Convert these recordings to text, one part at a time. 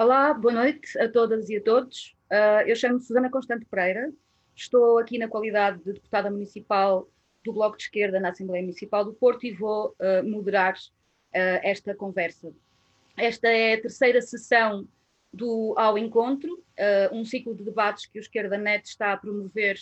Olá, boa noite a todas e a todos. Uh, eu chamo-me Susana Constante Pereira, estou aqui na qualidade de deputada municipal do Bloco de Esquerda na Assembleia Municipal do Porto e vou uh, moderar uh, esta conversa. Esta é a terceira sessão do Ao Encontro, um ciclo de debates que o Esquerda Net está a promover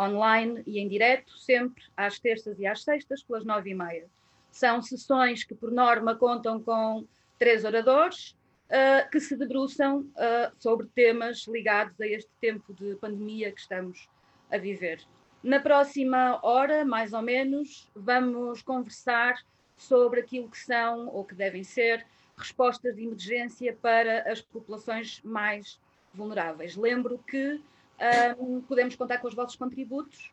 online e em direto, sempre às terças e às sextas, pelas nove e meia. São sessões que, por norma, contam com três oradores, uh, que se debruçam uh, sobre temas ligados a este tempo de pandemia que estamos a viver. Na próxima hora, mais ou menos, vamos conversar sobre aquilo que são ou que devem ser respostas de emergência para as populações mais vulneráveis. Lembro que um, podemos contar com os vossos contributos,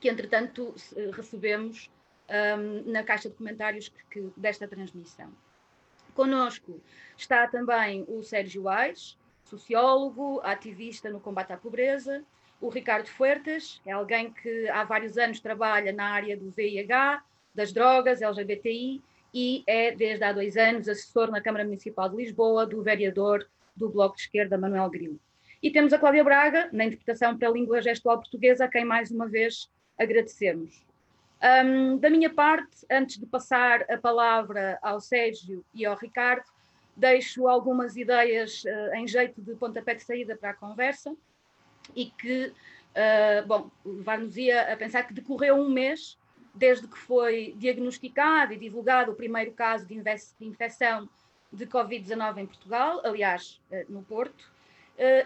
que entretanto recebemos um, na caixa de comentários que, que, desta transmissão. Conosco está também o Sérgio Aires, sociólogo, ativista no combate à pobreza, o Ricardo Fuertes, é alguém que há vários anos trabalha na área do VIH, das drogas, LGBTI, e é, desde há dois anos, assessor na Câmara Municipal de Lisboa do vereador do Bloco de Esquerda, Manuel Grilo. E temos a Cláudia Braga, na interpretação para a língua gestual portuguesa, a quem mais uma vez agradecemos. Um, da minha parte, antes de passar a palavra ao Sérgio e ao Ricardo, deixo algumas ideias uh, em jeito de pontapé de saída para a conversa e que, uh, bom, levar-nos-ia a pensar que decorreu um mês desde que foi diagnosticado e divulgado o primeiro caso de, de infecção de Covid-19 em Portugal, aliás, uh, no Porto,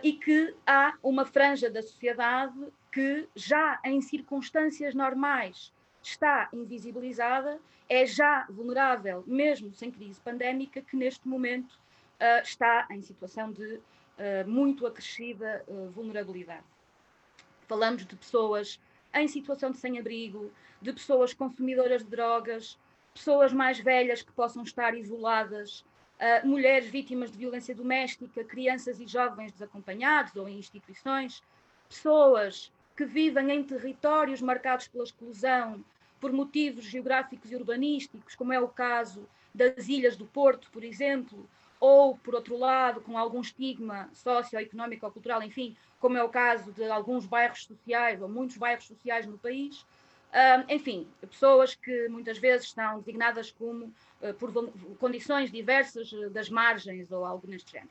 e que há uma franja da sociedade que já em circunstâncias normais está invisibilizada, é já vulnerável, mesmo sem crise pandémica, que neste momento uh, está em situação de uh, muito acrescida uh, vulnerabilidade. Falamos de pessoas em situação de sem-abrigo, de pessoas consumidoras de drogas, pessoas mais velhas que possam estar isoladas, mulheres vítimas de violência doméstica, crianças e jovens desacompanhados ou em instituições, pessoas que vivem em territórios marcados pela exclusão, por motivos geográficos e urbanísticos, como é o caso das ilhas do Porto, por exemplo, ou, por outro lado, com algum estigma socioeconómico ou cultural, enfim, como é o caso de alguns bairros sociais ou muitos bairros sociais no país. Enfim, pessoas que muitas vezes estão designadas como uh, por condições diversas das margens ou algo neste género.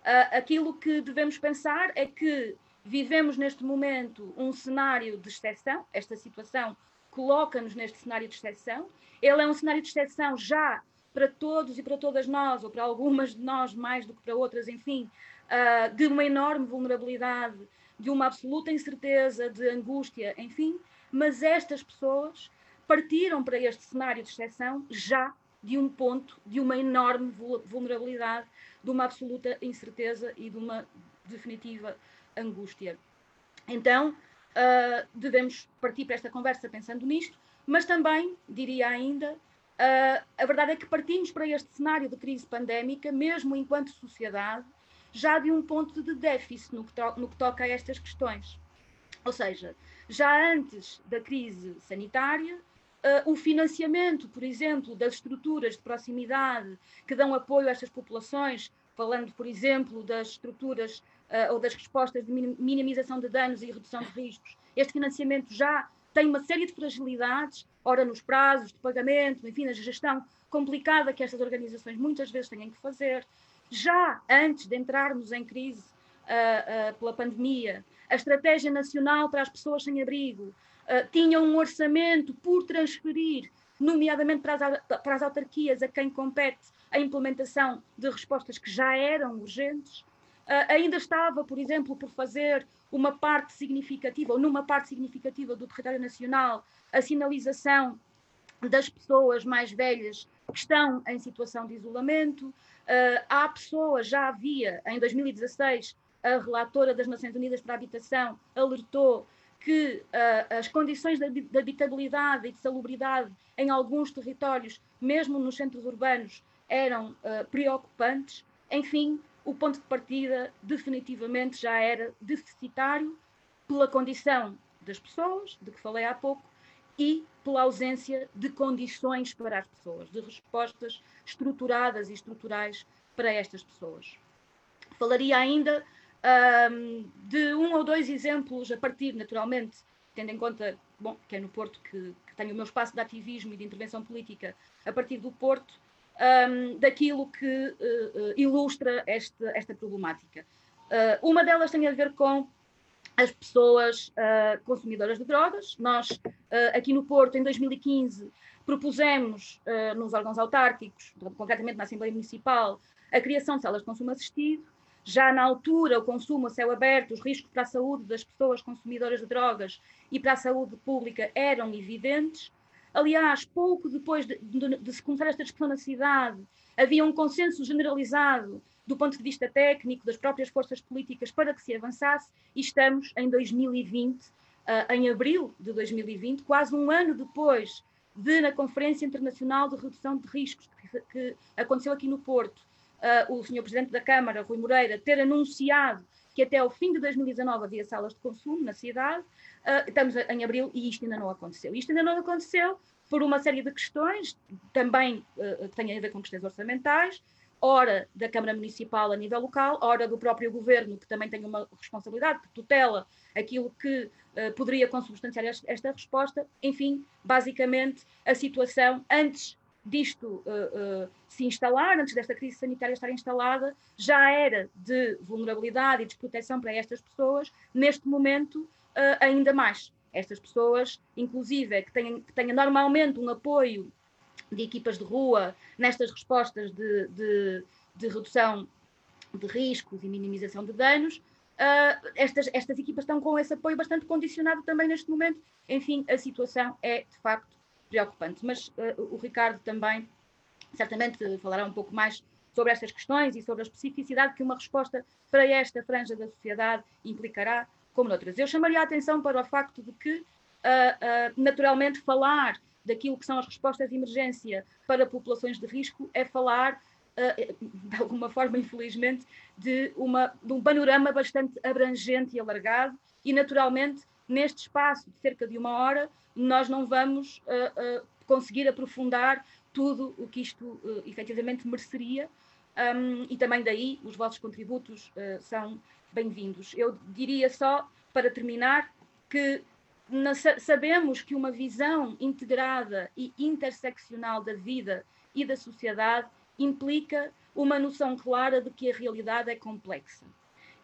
Uh, aquilo que devemos pensar é que vivemos neste momento um cenário de exceção, esta situação coloca-nos neste cenário de exceção. Ele é um cenário de exceção já para todos e para todas nós, ou para algumas de nós mais do que para outras, enfim, uh, de uma enorme vulnerabilidade, de uma absoluta incerteza, de angústia, enfim, mas estas pessoas partiram para este cenário de exceção já de um ponto de uma enorme vulnerabilidade, de uma absoluta incerteza e de uma definitiva angústia. Então, uh, devemos partir para esta conversa pensando nisto, mas também, diria ainda, uh, a verdade é que partimos para este cenário de crise pandémica, mesmo enquanto sociedade, já de um ponto de déficit no que, no que toca a estas questões. Ou seja, já antes da crise sanitária, Uh, o financiamento, por exemplo, das estruturas de proximidade que dão apoio a estas populações, falando, por exemplo, das estruturas uh, ou das respostas de minimização de danos e redução de riscos, este financiamento já tem uma série de fragilidades, ora nos prazos de pagamento, enfim, na gestão complicada que estas organizações muitas vezes têm que fazer. Já antes de entrarmos em crise uh, uh, pela pandemia, a Estratégia Nacional para as Pessoas Sem Abrigo tinha um orçamento por transferir, nomeadamente para as, para as autarquias a quem compete a implementação de respostas que já eram urgentes. Uh, ainda estava, por exemplo, por fazer uma parte significativa, ou numa parte significativa do território nacional, a sinalização das pessoas mais velhas que estão em situação de isolamento. Uh, há pessoas, já havia, em 2016, a relatora das Nações Unidas para a Habitação alertou que uh, as condições de, de habitabilidade e de salubridade em alguns territórios, mesmo nos centros urbanos, eram uh, preocupantes. Enfim, o ponto de partida definitivamente já era deficitário pela condição das pessoas, de que falei há pouco, e pela ausência de condições para as pessoas, de respostas estruturadas e estruturais para estas pessoas. Falaria ainda um, de um ou dois exemplos, a partir, naturalmente, tendo em conta bom, que é no Porto que, que tenho o meu espaço de ativismo e de intervenção política, a partir do Porto, um, daquilo que uh, ilustra este, esta problemática. Uh, uma delas tem a ver com as pessoas consumidoras de drogas. Nós, aqui no Porto, em 2015, propusemos nos órgãos autárquicos, concretamente na Assembleia Municipal, a criação de salas de consumo assistido. Já na altura, o consumo a céu aberto, os riscos para a saúde das pessoas consumidoras de drogas e para a saúde pública eram evidentes. Aliás, pouco depois de, de, de se começar esta discussão na cidade, havia um consenso generalizado do ponto de vista técnico das próprias forças políticas para que se avançasse, e estamos em 2020, uh, ah, em abril de 2020, quase um ano depois de, na Conferência Internacional de Redução de Riscos, que, que aconteceu aqui no Porto, uh, o senhor Presidente da Câmara, Rui Moreira, ter anunciado que até ao fim de 2019 havia salas de consumo na cidade, Uh, estamos em abril e isto ainda não aconteceu. Isto ainda não aconteceu por uma série de questões, também uh, que têm a ver com questões orçamentais, ora da Câmara Municipal a nível local, ora do próprio Governo, que também tem uma responsabilidade, que tutela aquilo que uh, poderia consubstanciar esta, esta resposta. Enfim, basicamente, a situação antes disto uh, uh, se instalar, antes desta crise sanitária estar instalada, já era de vulnerabilidade e desproteção para estas pessoas. Neste momento, uh, ainda mais. Estas pessoas, inclusive, que têm, que normalmente um apoio de equipas de rua nestas respostas de, de, de redução de riscos e minimização de danos, uh, estas, estas equipas estão com esse apoio bastante condicionado também neste momento. Enfim, a situação é de facto preocupante. Mas uh, o Ricardo também certamente falará um pouco mais sobre estas questões e sobre a especificidade que uma resposta para esta franja da sociedade implicará como noutras. Eu chamaria a atenção para o facto de que, uh, uh, naturalmente, falar daquilo que são as respostas de emergência para populações de risco é falar, uh, de alguma forma, infelizmente, de, uma, de um panorama bastante abrangente e alargado, e, naturalmente, neste espaço de cerca de uma hora, nós não vamos conseguir aprofundar tudo o que isto uh, efetivamente mereceria, um, e também daí os vossos contributos uh, são bem-vindos. Eu diria só, para terminar, que sabemos que uma visão integrada e interseccional da vida e da sociedade implica uma noção clara de que a realidade é complexa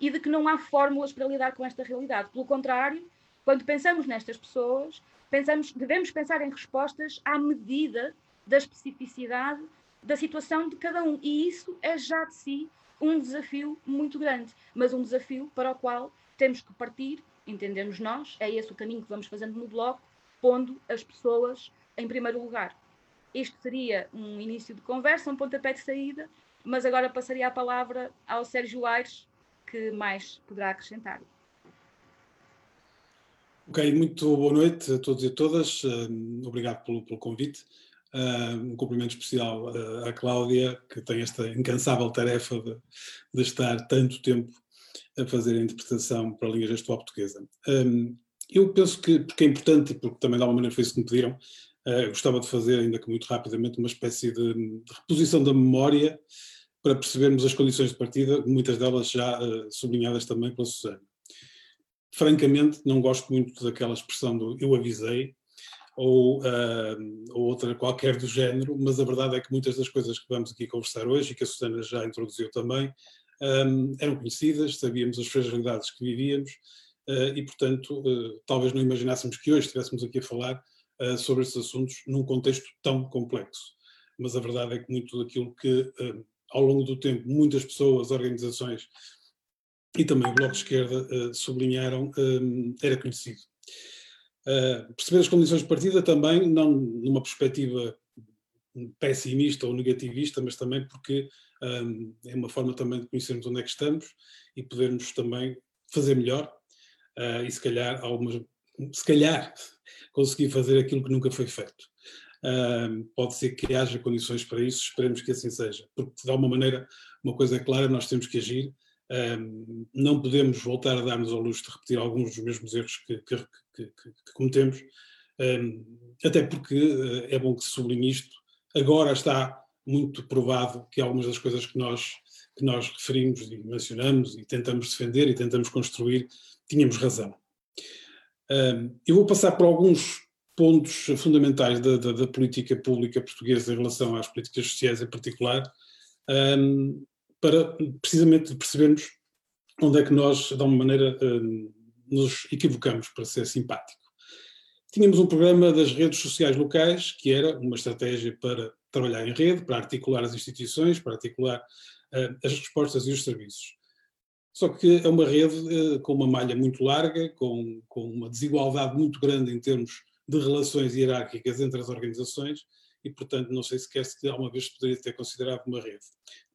e de que não há fórmulas para lidar com esta realidade. Pelo contrário, quando pensamos nestas pessoas, pensamos, devemos pensar em respostas à medida da especificidade da situação de cada um. E isso é já de si um desafio muito grande, mas um desafio para o qual temos que partir, entendemos nós, é esse o caminho que vamos fazendo no bloco, pondo as pessoas em primeiro lugar. Este seria um início de conversa, um pontapé de saída, mas agora passaria a palavra ao Sérgio Aires, que mais poderá acrescentar. Ok, muito boa noite a todos e a todas. Obrigado pelo, pelo convite. Uh, um cumprimento especial uh, à Cláudia, que tem esta incansável tarefa de, de, estar tanto tempo a fazer a interpretação para a língua gestual portuguesa. Um, eu penso que, porque é importante, e porque também de alguma maneira foi isso que me pediram, uh, gostava de fazer, ainda que muito rapidamente, uma espécie de, de, reposição da memória para percebermos as condições de partida, muitas delas já sublinhadas também pela Susana. Francamente, não gosto muito daquela expressão do eu avisei, ou, uh, ou, outra qualquer do género, mas a verdade é que muitas das coisas que vamos aqui conversar hoje, e que a Susana já introduziu também, um, eram conhecidas, sabíamos as fragilidades que vivíamos, uh, e portanto, uh, talvez não imaginássemos que hoje estivéssemos aqui a falar sobre esses assuntos num contexto tão complexo. Mas a verdade é que muito daquilo que, ao longo do tempo, muitas pessoas, organizações e também o Bloco de Esquerda sublinharam, era conhecido. Uh, perceber as condições de partida também, não numa perspectiva pessimista ou negativista, mas também porque um, é uma forma também de conhecermos onde é que estamos e podermos também fazer melhor uh, e se calhar algumas, se calhar conseguir fazer aquilo que nunca foi feito. Uh, pode ser que haja condições para isso, esperemos que assim seja, porque de alguma maneira uma coisa é clara, nós temos que agir, não podemos voltar a dar-nos ao luxo de repetir alguns dos mesmos erros que, que, que, que cometemos, até porque uh, é bom que se sublinhe isto. Agora está muito provado que algumas das coisas que nós, que nós referimos e mencionamos e tentamos defender e tentamos construir, tínhamos razão. Eu vou passar por alguns pontos fundamentais da, da, da, política pública portuguesa em relação às políticas sociais em particular, para precisamente percebermos onde é que nós, de alguma maneira, nos equivocamos, para ser simpático. Tínhamos um programa das redes sociais locais, que era uma estratégia para trabalhar em rede, para articular as instituições, para articular uh, as respostas e os serviços. Só que é uma rede uh, com uma malha muito larga, com, com uma desigualdade muito grande em termos de relações hierárquicas entre as organizações e, portanto, não sei sequer se alguma vez poderia ter considerado uma rede.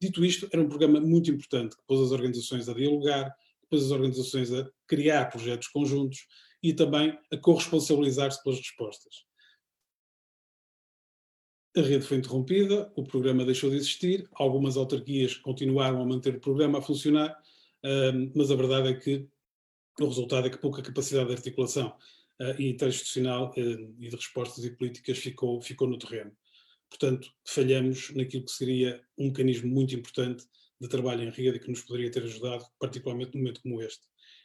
Dito isto, era um programa muito importante que pôs as organizações a dialogar, que pôs as organizações a criar projetos conjuntos e também a corresponsabilizar-se pelas respostas. A rede foi interrompida, o programa deixou de existir, algumas autarquias continuaram a manter o programa a funcionar, mas a verdade é que o resultado é que pouca capacidade de articulação uh, interinstitucional uh, e de respostas e políticas ficou, ficou no terreno. Portanto, falhamos naquilo que seria um mecanismo muito importante de trabalho em rede que nos poderia ter ajudado, particularmente num momento como este.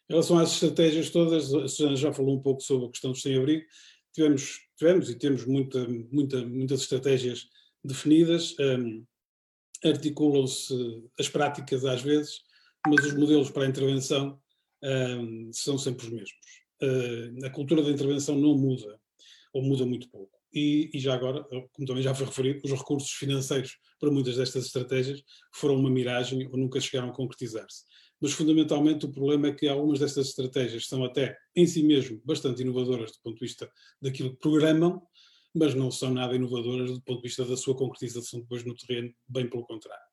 Em relação às estratégias todas, a Susana já falou um pouco sobre a questão do sem-abrigo, tivemos, tivemos e temos muita, muita, muitas estratégias definidas, um, articulam-se as práticas às vezes, mas os modelos para a intervenção um, são sempre os mesmos. Uh, a cultura da intervenção não muda, ou muda muito pouco. E, e, já agora, como também já foi referido, os recursos financeiros para muitas destas estratégias foram uma miragem ou nunca chegaram a concretizar-se mas fundamentalmente o problema é que algumas destas estratégias são até em si mesmo bastante inovadoras do ponto de vista daquilo que programam, mas não são nada inovadoras do ponto de vista da sua concretização depois no terreno, bem pelo contrário.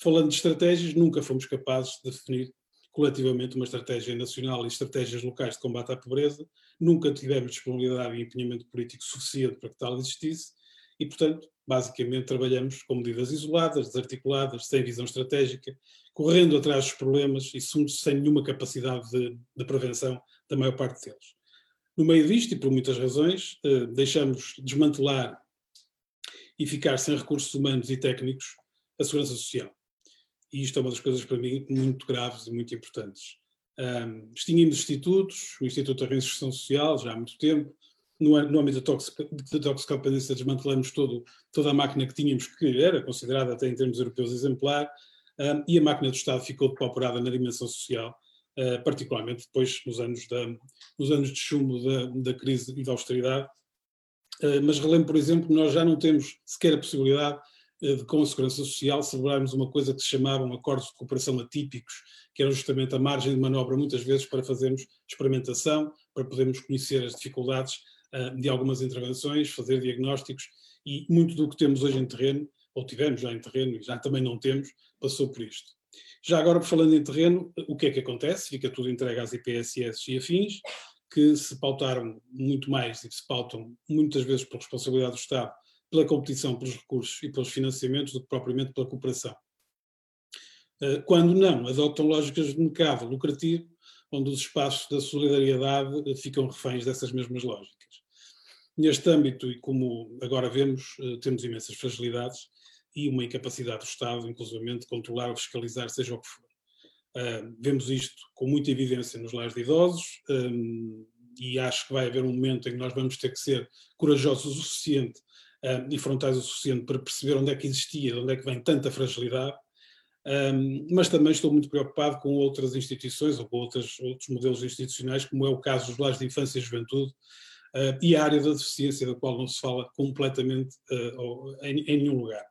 Falando de estratégias, nunca fomos capazes de definir coletivamente uma estratégia nacional e estratégias locais de combate à pobreza, nunca tivemos disponibilidade e empenhamento político suficiente para que tal existisse, e, portanto, basicamente trabalhamos com medidas isoladas, desarticuladas, sem visão estratégica, correndo atrás dos problemas e sem nenhuma capacidade de, de prevenção da maior parte deles. No meio disto, e por muitas razões, eh, deixamos desmantelar e ficar sem recursos humanos e técnicos a segurança social. E isto é uma das coisas para mim muito graves e muito importantes. Um, extinguimos institutos, o Instituto da Reinserção Social, já há muito tempo, no, no âmbito da toxicodependência desmantelamos todo, toda a máquina que tínhamos, que era considerada até em termos europeus exemplar, um, e a máquina do Estado ficou depauperada na dimensão social, uh, particularmente depois nos anos, da, nos anos de chumbo da, da crise e da austeridade. Uh, mas relembro, por exemplo, nós já não temos sequer a possibilidade de, com a Segurança Social, celebrarmos uma coisa que se chamavam acordos de cooperação atípicos, que eram justamente a margem de manobra, muitas vezes, para fazermos experimentação, para podermos conhecer as dificuldades de algumas intervenções, fazer diagnósticos, e muito do que temos hoje em terreno, ou tivemos já em terreno e já também não temos, passou por isto. Já agora, falando em terreno, o que é que acontece? Fica tudo entregue às IPSS e afins, que se pautaram muito mais e se pautam muitas vezes por responsabilidade do Estado, pela competição pelos recursos e pelos financiamentos, do que propriamente pela cooperação. Quando não, adotam lógicas de mercado lucrativo, onde os espaços da solidariedade ficam reféns dessas mesmas lógicas. Neste âmbito, e como agora vemos, eh, temos imensas fragilidades e uma incapacidade do Estado, inclusivamente, de controlar ou fiscalizar, seja o que for. Vemos isto com muita evidência nos lares de idosos um, e acho que vai haver um momento em que nós vamos ter que ser corajosos o suficiente uh, e frontais o suficiente para perceber onde é que existia, de onde é que vem tanta fragilidade, um, mas também estou muito preocupado com outras instituições ou com outras, outros modelos institucionais, como é o caso dos lares de infância e juventude, uh, e a área da deficiência, da qual não se fala completamente uh, em, em, nenhum lugar.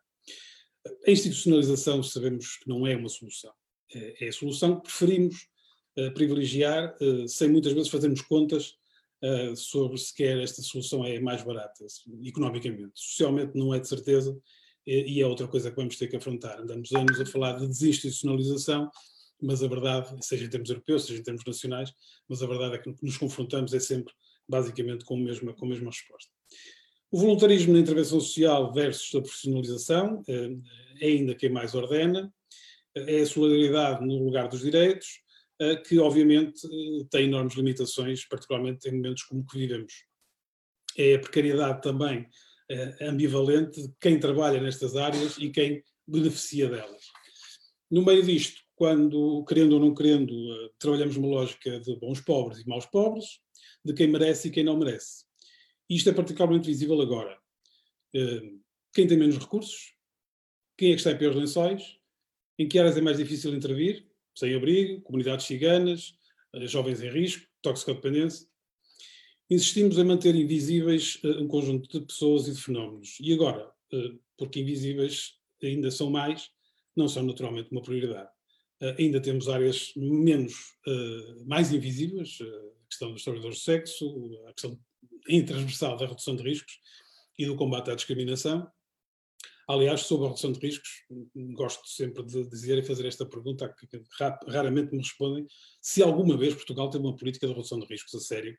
A institucionalização sabemos que não é uma solução. É, é a solução que preferimos privilegiar, sem muitas vezes fazermos contas sobre se quer esta solução é mais barata, economicamente. Socialmente não é de certeza, e é outra coisa que vamos ter que afrontar. Andamos anos a falar de desinstitucionalização, mas a verdade, seja em termos europeus, seja em termos nacionais, mas a verdade é que nos confrontamos é sempre basicamente com a mesma, com a mesma resposta. O voluntarismo na intervenção social versus a profissionalização eh, é ainda quem mais ordena, é a solidariedade no lugar dos direitos, eh, que obviamente eh, tem enormes limitações, particularmente em momentos como que vivemos. É a precariedade também ambivalente de quem trabalha nestas áreas e quem beneficia delas. No meio disto, quando, querendo ou não querendo, trabalhamos uma lógica de bons pobres e maus pobres, de quem merece e quem não merece. Isto é particularmente visível agora. Quem tem menos recursos, quem é que está em piores lençóis, em que áreas é mais difícil intervir, sem abrigo, comunidades ciganas, jovens em risco, toxicodependência. Insistimos em manter invisíveis uh, um conjunto de pessoas e de fenómenos. E agora, uh, porque invisíveis ainda são mais, não são naturalmente uma prioridade. Ainda temos áreas menos, mais invisíveis, a questão dos trabalhadores de sexo, a questão transversal da redução de riscos e do combate à discriminação. Aliás, sobre a redução de riscos, gosto sempre de dizer e fazer esta pergunta, que raramente me respondem, se alguma vez Portugal teve uma política de redução de riscos a sério,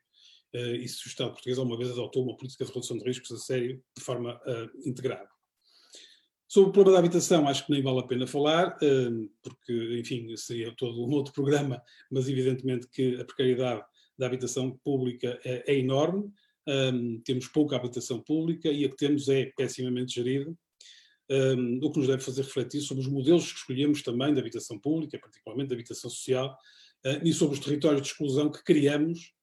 eh, e se o Estado português alguma vez adotou uma política de redução de riscos a sério, de forma uh, integrada. Sobre o problema da habitação, acho que nem vale a pena falar, uh, porque, enfim, seria todo um outro programa, mas evidentemente que a precariedade da habitação pública é, é enorme, um, temos pouca habitação pública e a que temos é pessimamente gerida, um, o que nos deve fazer refletir sobre os modelos que escolhemos também da habitação pública, particularmente da habitação social, uh, e sobre os territórios de exclusão que criamos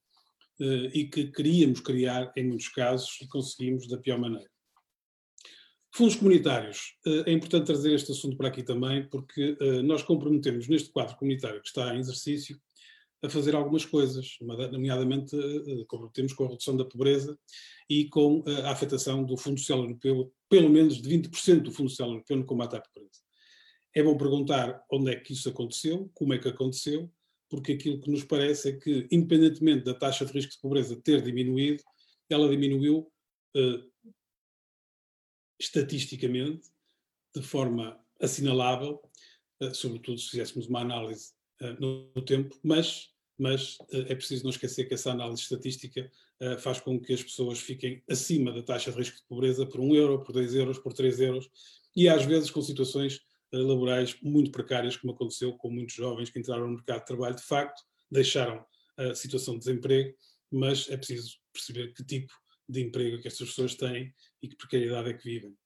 uh, e que queríamos criar em muitos casos e conseguimos da pior maneira. Fundos comunitários. Uh, é importante trazer este assunto para aqui também, porque nós comprometemos neste quadro comunitário que está em exercício a fazer algumas coisas, nomeadamente comprometemos com a redução da pobreza e com a afetação do Fundo Social Europeu pelo menos de 20% do Fundo Social Europeu no combate à pobreza. É bom perguntar onde é que isso aconteceu, como é que aconteceu, porque aquilo que nos parece é que, independentemente da taxa de risco de pobreza ter diminuído, ela diminuiu uh, estatisticamente, de forma assinalável, uh, sobretudo se fizéssemos uma análise no, no, tempo, mas, mas é preciso não esquecer que essa análise estatística uh, faz com que as pessoas fiquem acima da taxa de risco de pobreza por um euro, por dois euros, por três euros, e às vezes com situações uh, laborais muito precárias, como aconteceu com muitos jovens que entraram no mercado de trabalho, de facto, deixaram a situação de desemprego, mas é preciso perceber que tipo de emprego é que estas pessoas têm e que precariedade é que vivem.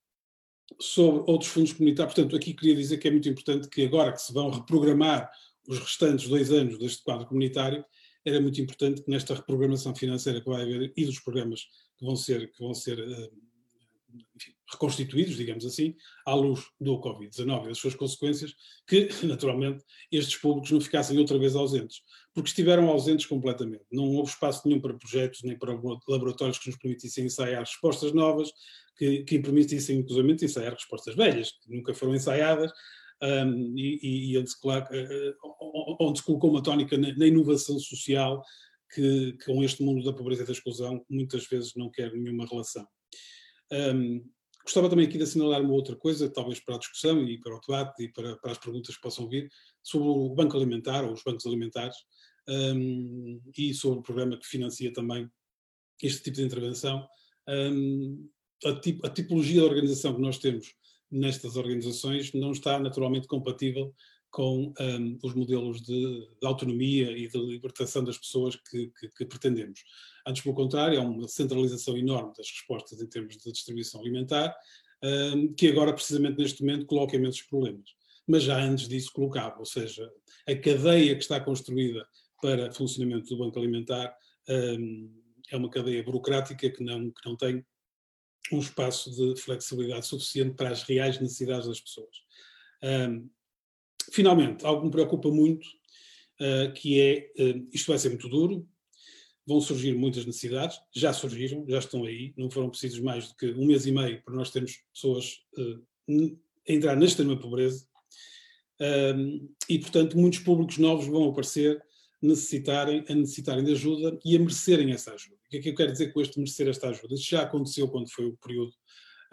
Sobre outros fundos comunitários, portanto, aqui queria dizer que é muito importante que agora que se vão reprogramar os restantes dois anos deste quadro comunitário, era muito importante que nesta reprogramação financeira que vai haver e dos programas que vão ser, que vão ser eh, enfim, reconstituídos, digamos assim, à luz do Covid-19 e das suas consequências, que, naturalmente, estes públicos não ficassem outra vez ausentes, porque estiveram ausentes completamente. Não houve espaço nenhum para projetos, nem para laboratórios que nos permitissem ensaiar respostas novas, que, que permitissem, inclusive, ensaiar respostas velhas, que nunca foram ensaiadas, um, e, e onde, se coloca, uh, onde, se colocou uma tónica na, na inovação social que, que, com este mundo da pobreza e da exclusão muitas vezes não quer nenhuma relação. Um, gostava também aqui de assinalar uma outra coisa, talvez para a discussão e para o debate e para, para as perguntas que possam vir, sobre o Banco Alimentar ou os bancos alimentares um, e sobre o programa que financia também este tipo de intervenção. a, tip, a tipologia de organização que nós temos nestas organizações não está naturalmente compatível com um, os modelos de, de, autonomia e de libertação das pessoas que, que, que, pretendemos. Antes, pelo contrário, há uma centralização enorme das respostas em termos de distribuição alimentar, um, que agora, precisamente neste momento, coloca imensos problemas. Mas já antes disso colocava, ou seja, a cadeia que está construída para funcionamento do Banco Alimentar um, é uma cadeia burocrática que não, que não tem um espaço de flexibilidade suficiente para as reais necessidades das pessoas. Um, finalmente, algo que me preocupa muito, uh, que é, uh, isto vai ser muito duro, vão surgir muitas necessidades, já surgiram, já estão aí, não foram precisos mais do que um mês e meio para nós termos pessoas uh, a entrar na extrema pobreza, e portanto muitos públicos novos vão aparecer necessitarem, a necessitarem de ajuda e a merecerem essa ajuda. O que é que eu quero dizer com este merecer esta ajuda? Isso já aconteceu quando foi o período,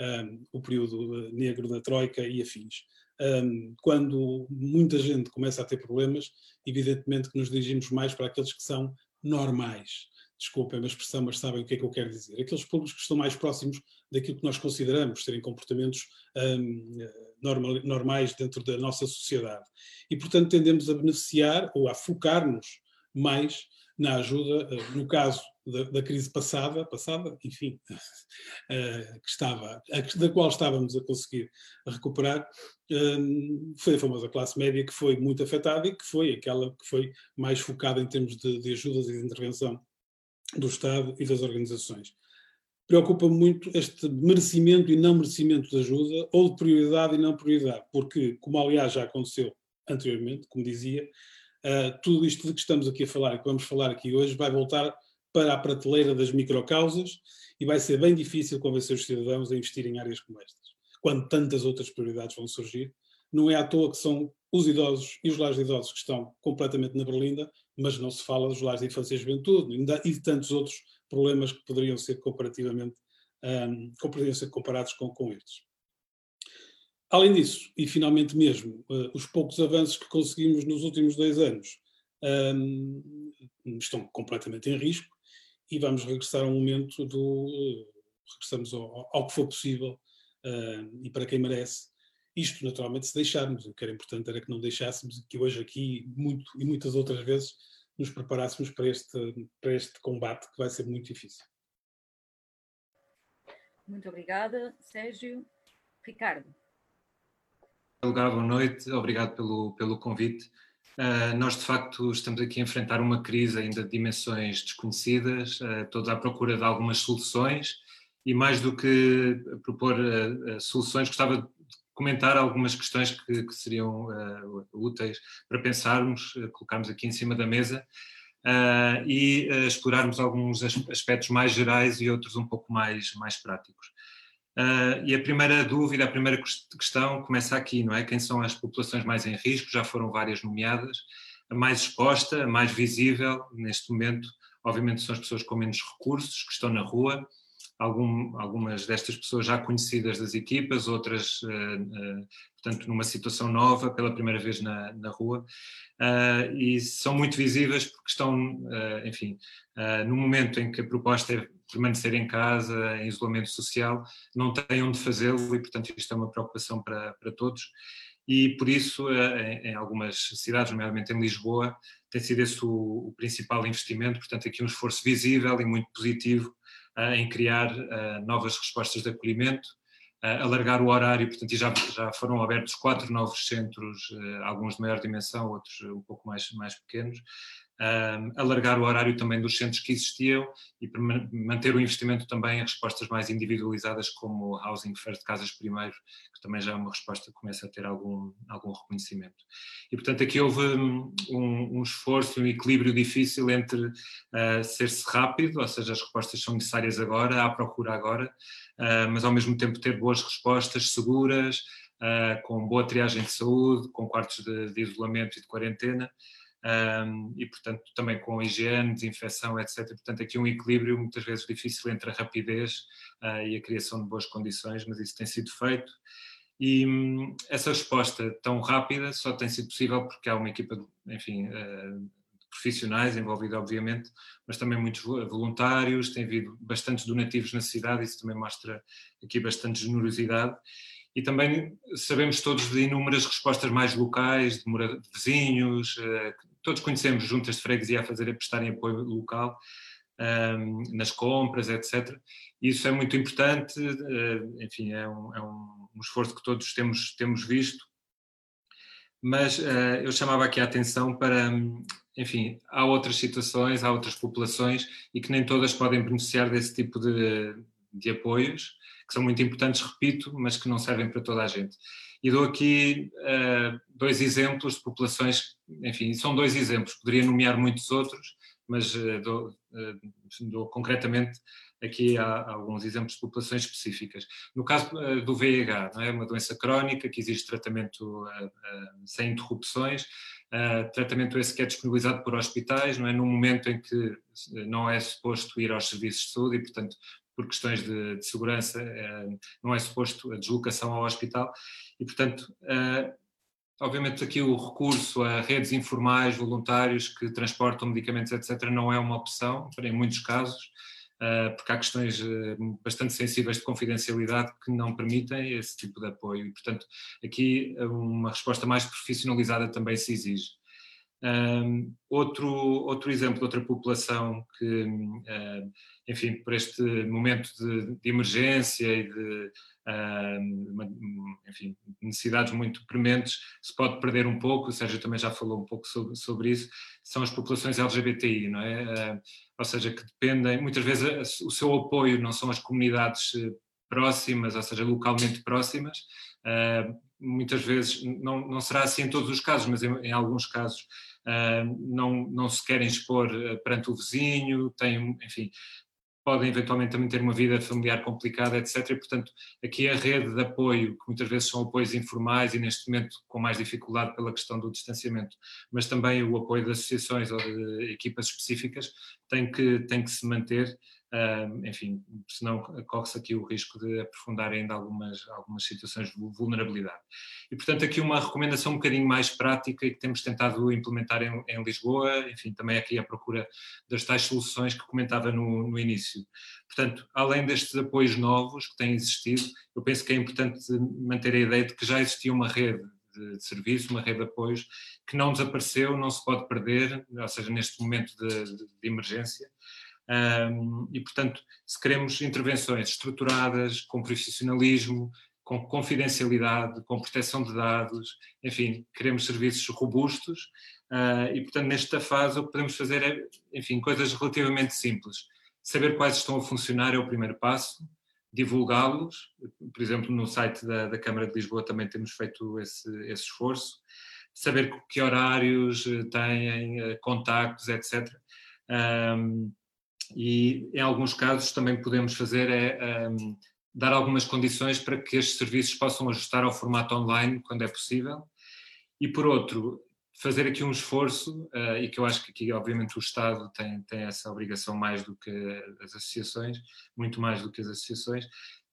um, o período eh, negro da Troika e afins. Um, quando muita gente começa a ter problemas, evidentemente que nos dirigimos mais para aqueles que são normais. Desculpem a expressão, mas sabem o que é que eu quero dizer. Aqueles públicos que estão mais próximos daquilo que nós consideramos serem comportamentos um, normal, normais dentro da nossa sociedade. E, portanto, tendemos a beneficiar ou a focar-nos mais na ajuda, uh, no caso da, da, crise passada, passada, enfim, uh, que estava, da qual estávamos a conseguir recuperar, um, foi a famosa classe média que foi muito afetada e que foi aquela que foi mais focada em termos de, de ajudas e de intervenção do Estado e das organizações. Preocupa-me muito este merecimento e não merecimento de ajuda, ou de prioridade e não prioridade, porque, como aliás já aconteceu anteriormente, como dizia, uh, tudo isto de que estamos aqui a falar e que vamos falar aqui hoje vai voltar para a prateleira das microcausas e vai ser bem difícil convencer os cidadãos a investir em áreas como estas, quando tantas outras prioridades vão surgir. Não é à toa que são os idosos e os lares de idosos que estão completamente na berlinda, mas não se fala dos lares de infância e juventude e de tantos outros problemas que poderiam ser comparativamente um, poderiam ser comparados com, com estes. Além disso, e finalmente mesmo, uh, os poucos avanços que conseguimos nos últimos dois anos um, estão completamente em risco e vamos regressar a um momento do. Regressamos ao, ao, que for possível uh, e para quem merece. Isto, naturalmente, se deixarmos. O que era importante era que não deixássemos que hoje aqui, muito e muitas outras vezes, nos preparássemos para este, para este combate que vai ser muito difícil. Muito obrigada, Sérgio. Ricardo. Olá, boa noite, obrigado pelo, pelo convite. Uh, nós, de facto, estamos aqui a enfrentar uma crise ainda de dimensões desconhecidas, uh, todos à procura de algumas soluções e, mais do que propor uh, soluções, gostava de comentar algumas questões que, que seriam úteis para pensarmos, colocarmos aqui em cima da mesa e explorarmos alguns aspectos mais gerais e outros um pouco mais, mais práticos. Uh, e a primeira dúvida, a primeira questão começa aqui, não é? Quem são as populações mais em risco? Já foram várias nomeadas. A mais exposta, a mais visível neste momento, obviamente, são as pessoas com menos recursos, que estão na rua. Algum, algumas destas pessoas já conhecidas das equipas, outras, uh, uh, portanto, numa situação nova, pela primeira vez na, na rua. e são muito visíveis porque estão, enfim, no momento em que a proposta é permanecer em casa, em isolamento social, não têm onde fazê-lo e, portanto, isto é uma preocupação para, para todos. E por isso, eh, em, em algumas cidades, nomeadamente em Lisboa, tem sido esse o, o, principal investimento, portanto, aqui um esforço visível e muito positivo uh, em criar uh, novas respostas de acolhimento, alargar o horário, portanto, já, já foram abertos quatro novos centros, alguns de maior dimensão, outros um pouco mais, mais pequenos, alargar o horário também dos centros que existiam e manter o investimento também em respostas mais individualizadas como Housing First Casas Primeiro, que também já é uma resposta que começa a ter algum, algum reconhecimento. E portanto aqui houve hum, um, um esforço, um equilíbrio difícil entre uh, ser-se rápido, ou seja, as respostas são necessárias agora, há procura agora, uh, mas ao mesmo tempo ter boas respostas seguras, Uh, com boa triagem de saúde, com quartos de, de, isolamento e de quarentena, um, e, portanto, também com higiene, desinfecção, etc. Portanto, aqui um equilíbrio muitas vezes difícil entre a rapidez uh, e a criação de boas condições, mas isso tem sido feito. E um, essa resposta tão rápida só tem sido possível porque há uma equipa, enfim, uh, profissionais envolvida, obviamente, mas também muitos voluntários, tem havido bastantes donativos na cidade, isso também mostra aqui bastante generosidade. E também sabemos todos de inúmeras respostas mais locais, de, vizinhos, uh, todos conhecemos juntas de freguesia a fazer a prestarem apoio local, um, nas compras, etc. Isso é muito importante, uh, enfim, é, um, é um, esforço que todos temos, temos visto. Mas uh, eu chamava aqui a atenção para, enfim, há outras situações, há outras populações e que nem todas podem beneficiar desse tipo de, de apoios que são muito importantes, repito, mas que não servem para toda a gente. E dou aqui uh, dois exemplos de populações, enfim, são dois exemplos, poderia nomear muitos outros, mas uh, dou, uh, dou, concretamente aqui há, alguns exemplos de populações específicas. No caso do VIH, é uma doença crónica que existe tratamento sem interrupções, tratamento esse que é disponibilizado por hospitais, não é? No momento em que não é suposto ir aos serviços de saúde e, portanto, por questões de, de segurança, eh, não é suposto a deslocação ao hospital e, portanto, eh, obviamente aqui o recurso a redes informais, voluntários que transportam medicamentos, etc., não é uma opção, em muitos casos, eh, porque há questões bastante sensíveis de confidencialidade que não permitem esse tipo de apoio e, portanto, aqui uma resposta mais profissionalizada também se exige. Um, outro, outro exemplo, outra população que, enfim, por este momento de, de emergência e de enfim, necessidades muito prementes, se pode perder um pouco, o Sérgio também já falou um pouco sobre, sobre isso, são as populações LGBTI, não é? Uh, ou seja, que dependem, muitas vezes o seu apoio não são as comunidades eh, próximas, ou seja, localmente próximas, Uh, muitas vezes, não, não será assim em todos os casos, mas em, em alguns casos uh, não, não se querem expor uh, perante o vizinho, têm, enfim, podem eventualmente também ter uma vida familiar complicada, etc. E, portanto, aqui a rede de apoio, que muitas vezes são apoios informais e neste momento com mais dificuldade pela questão do distanciamento, mas também o apoio de associações ou de equipas específicas, tem que, tem que se manter Enfim, senão corre-se aqui o risco de aprofundar ainda algumas, algumas situações de vulnerabilidade. E, portanto, aqui uma recomendação um bocadinho mais prática e que temos tentado implementar em, em Lisboa, enfim, também aqui à procura das tais soluções que comentava no, no início. Portanto, além destes apoios novos que têm existido, eu penso que é importante manter a ideia de que já existia uma rede de, de serviço, uma rede de apoios que não desapareceu, não se pode perder, ou seja, neste momento de, de, de emergência, um, e, portanto, se queremos intervenções estruturadas, com profissionalismo, com confidencialidade, com proteção de dados, enfim, queremos serviços robustos uh, e, portanto, nesta fase o que podemos fazer é, enfim, coisas relativamente simples. Saber quais estão a funcionar é o primeiro passo, divulgá-los, por exemplo, no site da, da, Câmara de Lisboa também temos feito esse, esse esforço, saber que horários eh, têm, eh, contactos, etc. Um, e em alguns casos também podemos fazer é um, dar algumas condições para que estes serviços possam ajustar ao formato online quando é possível. E por outro, fazer aqui um esforço, uh, e que eu acho que aqui obviamente o Estado tem, tem essa obrigação mais do que as associações, muito mais do que as associações,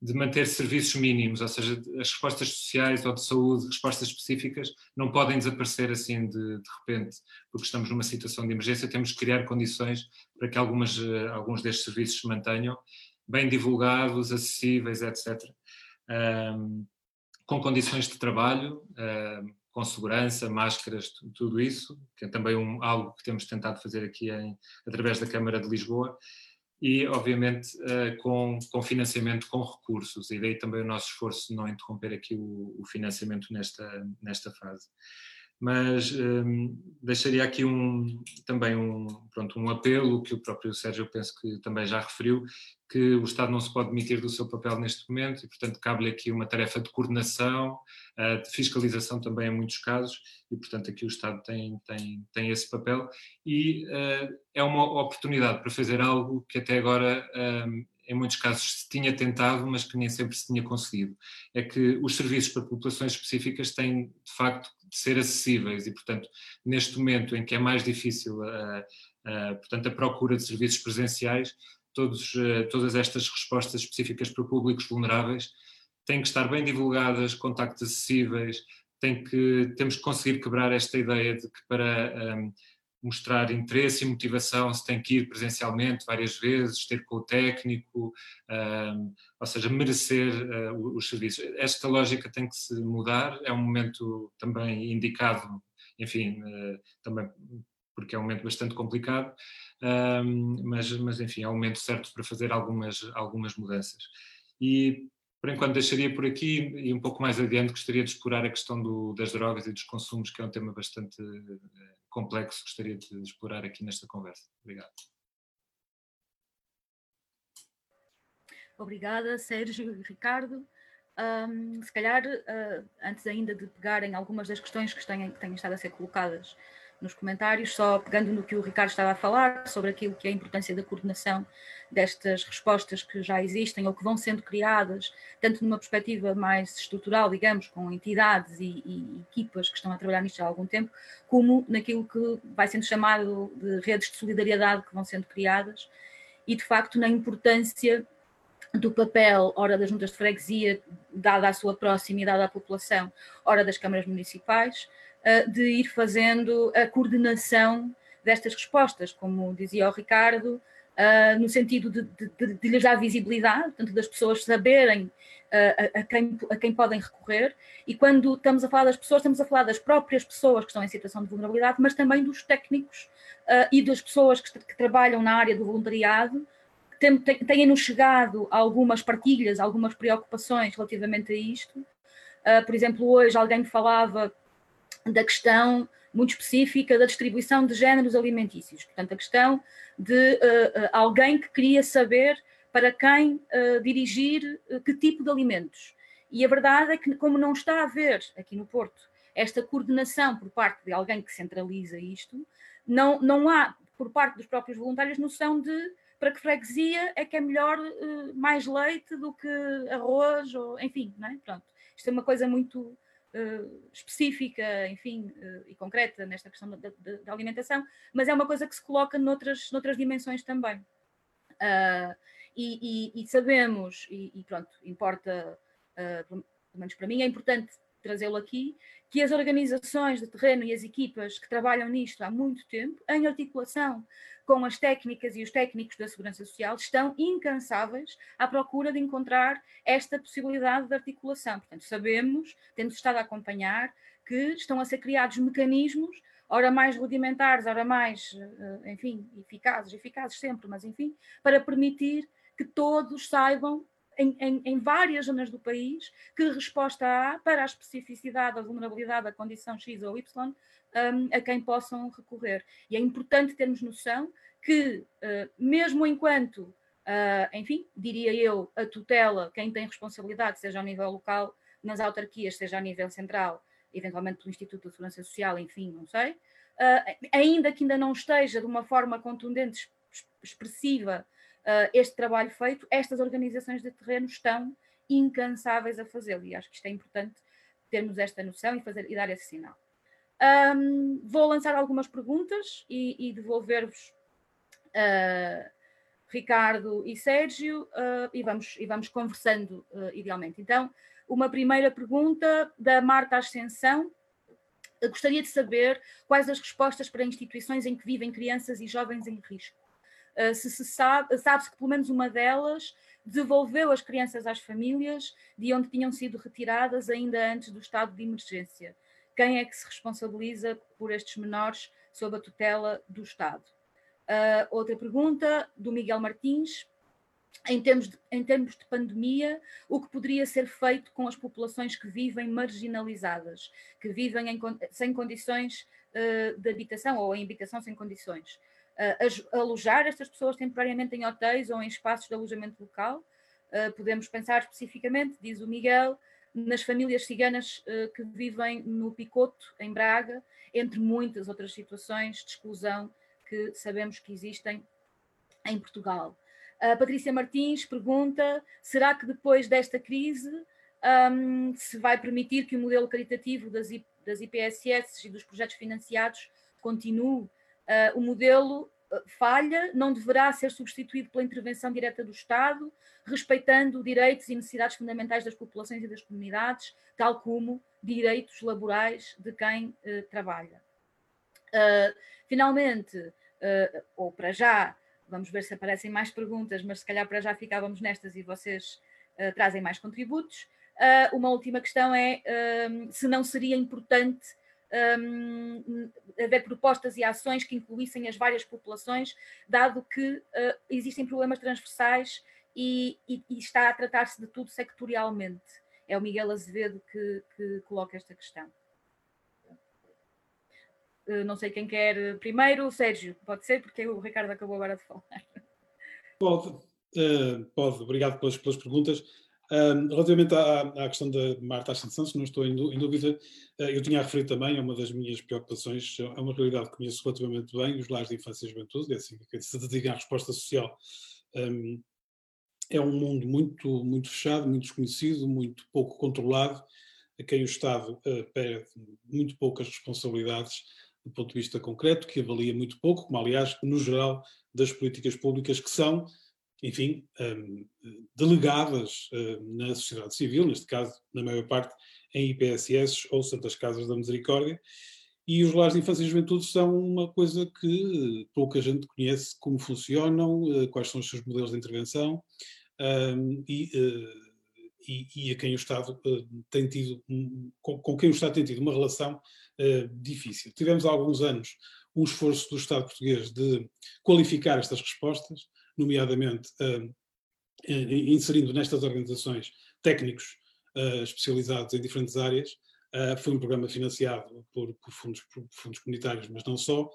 de manter serviços mínimos, ou seja, as respostas sociais ou de saúde, respostas específicas, não podem desaparecer assim de, de repente, porque estamos numa situação de emergência, temos que criar condições para que algumas, eh, alguns destes serviços se mantenham bem divulgados, acessíveis, etc. Um, com condições de trabalho, um, com segurança, máscaras, tudo isso, que é também um, algo que temos tentado fazer aqui em, através da Câmara de Lisboa, e, obviamente, uh, com, com financiamento com recursos, e daí também o nosso esforço de não interromper aqui o, o financiamento nesta, nesta fase. Mas um, deixaria aqui um, também um, pronto, um apelo que o próprio Sérgio penso que também já referiu, que o Estado não se pode demitir do seu papel neste momento e, portanto, cabe-lhe aqui uma tarefa de coordenação, uh, de fiscalização também em muitos casos e, portanto, aqui o Estado tem, tem, tem esse papel e uh, é uma oportunidade para fazer algo que até agora, um, em muitos casos, se tinha tentado, mas que nem sempre se tinha conseguido. É que os serviços para populações específicas têm, de facto, de ser acessíveis e, portanto, neste momento em que é mais difícil a, a portanto, a procura de serviços presenciais, todos, eh, todas estas respostas específicas para públicos vulneráveis têm que estar bem divulgadas, contactos acessíveis, tem que, temos que conseguir quebrar esta ideia de que para mostrar interesse e motivação se tem que ir presencialmente várias vezes, ter com o técnico, um, ou seja, merecer uh, os serviços. Esta lógica tem que se mudar, é um momento também indicado, enfim, uh, também porque é um momento bastante complicado, um, mas, mas enfim, é o momento certo para fazer algumas, algumas mudanças. E por enquanto deixaria por aqui e um pouco mais adiante gostaria de explorar a questão do, das drogas e dos consumos, que é um tema bastante complexo, gostaria de explorar aqui nesta conversa. Obrigado. Obrigada, Sérgio e Ricardo. Um, se calhar, uh, antes ainda de pegarem algumas das questões que têm, que têm estado a ser colocadas nos comentários, só pegando no que o Ricardo estava a falar, sobre aquilo que é a importância da coordenação destas respostas que já existem ou que vão sendo criadas, tanto numa perspectiva mais estrutural, digamos, com entidades e, e equipas que estão a trabalhar nisto há algum tempo, como naquilo que vai sendo chamado de redes de solidariedade que vão sendo criadas. E, de facto, na importância do papel, ora das juntas de freguesia, dada a sua proximidade à população, ora das câmaras municipais, de ir fazendo a coordenação destas respostas. Como dizia o Ricardo, no sentido de, de, de, lhes dar visibilidade, tanto das pessoas saberem a, a, quem, a quem podem recorrer, e quando estamos a falar das pessoas, estamos a falar das próprias pessoas que estão em situação de vulnerabilidade, mas também dos técnicos e das pessoas que, que, trabalham na área do voluntariado, têm-nos chegado algumas partilhas, algumas preocupações relativamente a isto. por exemplo, hoje alguém falava da questão muito específica da distribuição de géneros alimentícios. Portanto, a questão de uh, alguém que queria saber para quem uh, dirigir que tipo de alimentos. E a verdade é que, como não está a haver aqui no Porto esta coordenação por parte de alguém que centraliza isto, não, não há, por parte dos próprios voluntários, noção de para que freguesia é que é melhor mais leite do que arroz, ou, enfim, não é? Pronto. Isto é uma coisa muito uh, específica, enfim, uh, e concreta nesta questão da, da, da, alimentação, mas é uma coisa que se coloca noutras, noutras dimensões também. Uh, e, e, e, sabemos, e, e, pronto, importa, pelo menos para mim, é importante trazê-lo aqui, que as organizações de terreno e as equipas que trabalham nisto há muito tempo, em articulação com as técnicas e os técnicos da Segurança Social, estão incansáveis à procura de encontrar esta possibilidade de articulação. Portanto, sabemos, temos estado a acompanhar, que estão a ser criados mecanismos, ora mais rudimentares, ora mais, eh, enfim, eficazes, eficazes sempre, mas enfim, para permitir que todos saibam em, em, em, várias zonas do país que resposta há para a especificidade, a vulnerabilidade, a condição X ou Y, um, a quem possam recorrer. E é importante termos noção que, uh, mesmo enquanto, uh, enfim, diria eu, a tutela, quem tem responsabilidade, seja ao nível local, nas autarquias, seja a nível central, eventualmente pelo Instituto de Segurança Social, enfim, não sei, uh, ainda que ainda não esteja de uma forma contundente, expressiva, uh, este trabalho feito, estas organizações de terreno estão incansáveis a fazê-lo. E acho que isto é importante termos esta noção e, fazer, e dar esse sinal. Um, vou lançar algumas perguntas e, e devolver-vos, uh, Ricardo e Sérgio, uh, e, vamos, e vamos conversando idealmente. Então, uma primeira pergunta da Marta Ascensão. Eu gostaria de saber quais as respostas para instituições em que vivem crianças e jovens em risco. Uh, se se sabe, sabe-se que pelo menos uma delas devolveu as crianças às famílias de onde tinham sido retiradas ainda antes do estado de emergência. Quem é que se responsabiliza por estes menores sob a tutela do Estado? Uh, outra pergunta do Miguel Martins. Em termos, de, em termos de pandemia, o que poderia ser feito com as populações que vivem marginalizadas, que vivem em, sem condições uh, de habitação ou em habitação sem condições? Uh, alojar estas pessoas temporariamente em hotéis ou em espaços de alojamento local. Uh, podemos pensar especificamente, diz o Miguel, nas famílias ciganas uh, que vivem no Picoto, em Braga, entre muitas outras situações de exclusão que sabemos que existem em Portugal. A Patrícia Martins pergunta: será que depois desta crise um, se vai permitir que o modelo caritativo das, das IPSS e dos projetos financiados continue Uh, o modelo ah, falha, não deverá ser substituído pela intervenção direta do Estado, respeitando direitos e necessidades fundamentais das populações e das comunidades, tal como direitos laborais de quem uh, trabalha. Uh, finalmente, uh, ou para já, vamos ver se aparecem mais perguntas, mas se calhar para já ficávamos nestas e vocês trazem mais contributos. uma última questão é se não seria importante um, haver propostas e ações que incluíssem as várias populações, dado que uh, existem problemas transversais e, e, e está a tratar-se de tudo sectorialmente. É o Miguel Azevedo que, que coloca esta questão. Uh, não sei quem quer primeiro, Sérgio, pode ser, porque o Ricardo acabou agora de falar. Pode, uh, pode, obrigado pelas, pelas perguntas. Um, relativamente à, à, questão da Marta Ascensão, se não estou em, em dúvida, uh, eu tinha a referir também, é uma das minhas preocupações, é uma realidade que conheço relativamente bem, os lares de infância e juventude, é assim que se dedica à resposta social. Um, é um mundo muito, muito fechado, muito desconhecido, muito pouco controlado, a quem o Estado uh, perde muito poucas responsabilidades do ponto de vista concreto, que avalia muito pouco, como aliás, no geral, das políticas públicas que são enfim, um, delegadas uh, na sociedade civil, neste caso, na maior parte, em IPSS ou Santas Casas da Misericórdia, e os lares de infância e juventude são uma coisa que pouca gente conhece como funcionam, quais são os seus modelos de intervenção e, e, e a quem o Estado tem tido, com, com quem o Estado tem tido uma relação difícil. Tivemos há alguns anos um esforço do Estado português de qualificar estas respostas, nomeadamente inserindo nestas organizações técnicos especializados em diferentes áreas, Uh, foi um programa financiado por, por, fundos, por, fundos, comunitários, mas não só,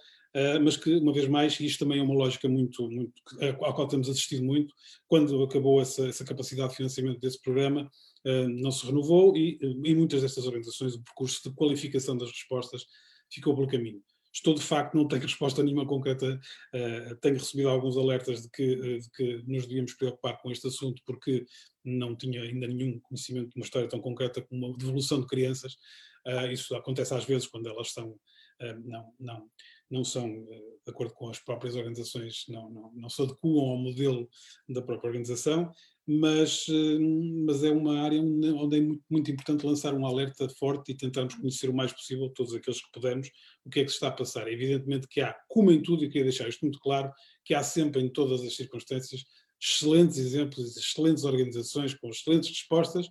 mas que, uma vez mais, isto também é uma lógica muito, muito à qual temos assistido muito, quando acabou essa, essa capacidade de financiamento desse programa, não se renovou e em muitas destas organizações o percurso de qualificação das respostas ficou pelo caminho. Estou, de facto, não tenho resposta nenhuma concreta. Uh, tenho recebido alguns alertas de que, uh, de que, nos devíamos preocupar com este assunto, porque não tinha ainda nenhum conhecimento de uma história tão concreta como uma devolução de crianças. Uh, isso acontece às vezes quando elas são, não, não, não são, de acordo com as próprias organizações, não, não, não se adequam ao modelo da própria organização mas, hum, mas é uma área onde é muito, muito, importante lançar um alerta forte e tentarmos conhecer o mais possível, todos aqueles que pudermos, o que é que se está a passar. É evidentemente que há, como em tudo, e queria deixar isto muito claro, que há sempre em todas as circunstâncias excelentes exemplos, excelentes organizações com excelentes respostas,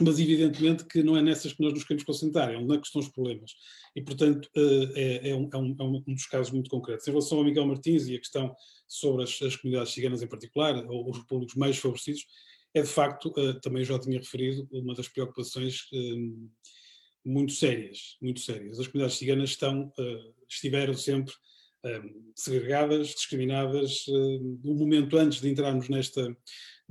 mas evidentemente que não é nessas que nós nos queremos concentrar, é onde é que estão os problemas. E, portanto, eh, é, é, um, é, um, é, um, dos casos muito concretos. Em relação ao Miguel Martins e a questão sobre as, as comunidades ciganas em particular, ou os públicos mais favorecidos, é de facto, eh, também já tinha referido, uma das preocupações eh, muito sérias, muito sérias. As comunidades ciganas estão, estiveram sempre segregadas, discriminadas. No momento antes de entrarmos nesta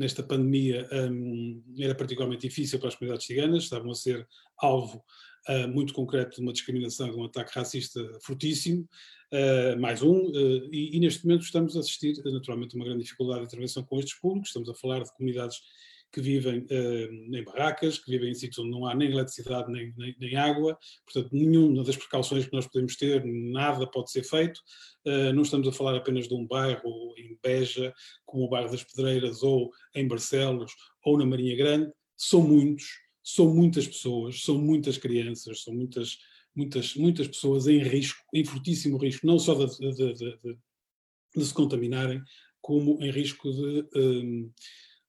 nesta pandemia um, era particularmente difícil para as comunidades ciganas, estavam a ser alvo uh, muito concreto de uma discriminação, de um ataque racista fortíssimo, uh, mais um, uh, e, e, neste momento estamos a assistir naturalmente a uma grande dificuldade de intervenção com estes públicos, estamos a falar de comunidades que vivem uh, em barracas, que vivem em sítios onde não há nem eletricidade nem, nem, nem, água, portanto, nenhuma das precauções que nós podemos ter, nada pode ser feito. Uh, não estamos a falar apenas de um bairro em Beja, como o bairro das Pedreiras, ou em Barcelos, ou na Marinha Grande, são muitos, são muitas pessoas, são muitas crianças, são muitas, muitas, muitas pessoas em risco, em fortíssimo risco, não só de, de, de, de se contaminarem, como em risco de.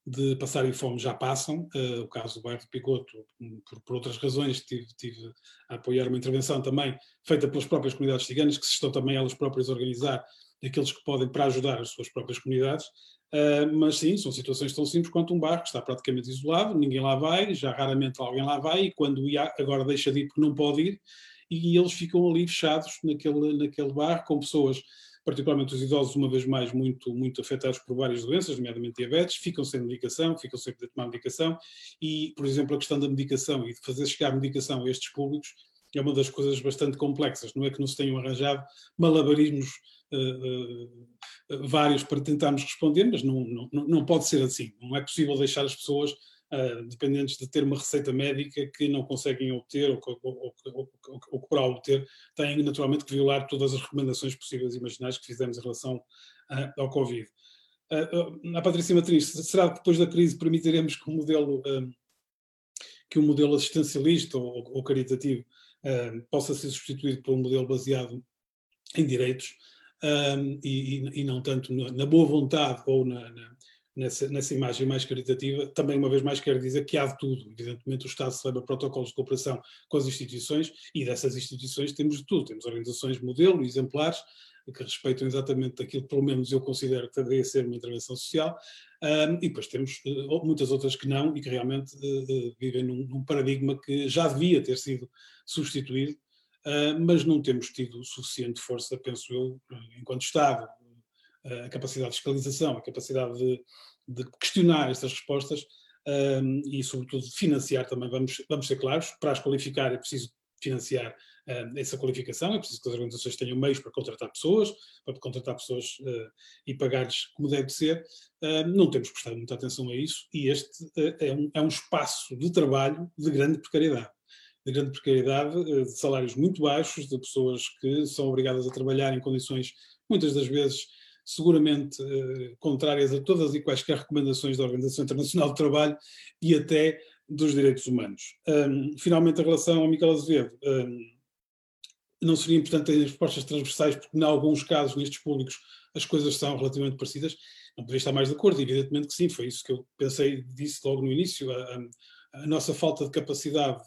De passarem fome já passam. Uh, o caso do bairro de Picoto, por, por outras razões, tive, tive, a apoiar uma intervenção também feita pelas próprias comunidades ciganas, que se estão também elas próprias a organizar, aqueles que podem para ajudar as suas próprias comunidades. Uh, mas sim, são situações tão simples quanto um bairro que está praticamente isolado, ninguém lá vai, já raramente alguém lá vai, e quando ia, agora deixa de ir porque não pode ir, e eles ficam ali fechados naquele, naquele bar com pessoas particularmente os idosos, uma vez mais, muito, muito afetados por várias doenças, nomeadamente diabetes, ficam sem medicação, ficam sem poder tomar medicação, e, por exemplo, a questão da medicação e de fazer chegar medicação a estes públicos é uma das coisas bastante complexas. Não é que não se tenham arranjado malabarismos uh, uh, vários para tentarmos responder, mas não, não, não pode ser assim. Não é possível deixar as pessoas dependentes de ter uma receita médica que não conseguem obter ou, ou, ou, ou que para obter têm naturalmente que violar todas as recomendações possíveis e imaginárias que fizemos em relação uh, ao Covid. Uh, a Patrícia Matriz, será que depois da crise permitiremos que o modelo, que o modelo assistencialista ou, ou caritativo possa ser substituído por um modelo baseado em direitos e, e, não tanto na, na boa vontade ou na, na nessa, nessa imagem mais caritativa, também uma vez mais quero dizer que há de tudo. Evidentemente o Estado celebra protocolos de cooperação com as instituições e dessas instituições temos de tudo. Temos organizações modelo, exemplares, que respeitam exatamente aquilo que pelo menos eu considero que deveria ser uma intervenção social, um, e depois temos uh, muitas outras que não e que realmente uh, uh, vivem num, num, paradigma que já devia ter sido substituído, mas não temos tido suficiente força, penso eu, enquanto Estado, a capacidade de fiscalização, a capacidade de, de questionar estas respostas um, e, sobretudo, financiar também. Vamos, vamos ser claros, para as qualificar é preciso financiar uh, essa qualificação, é preciso que as organizações tenham meios para contratar pessoas, para contratar pessoas uh, e pagar-lhes como deve ser. Uh, não temos prestado muita atenção a isso e este é um, é, um, espaço de trabalho de grande precariedade. De grande precariedade, de salários muito baixos, de pessoas que são obrigadas a trabalhar em condições, muitas das vezes, seguramente eh, contrárias a todas e quaisquer recomendações da Organização Internacional do Trabalho e até dos direitos humanos. Um, finalmente, em relação ao Miquel Azevedo, um, não seria importante ter respostas transversais, porque em alguns casos, nestes públicos, as coisas são relativamente parecidas. Não poderia estar mais de acordo, evidentemente que sim, foi isso que eu pensei, disse logo no início, a, a, a nossa falta de capacidade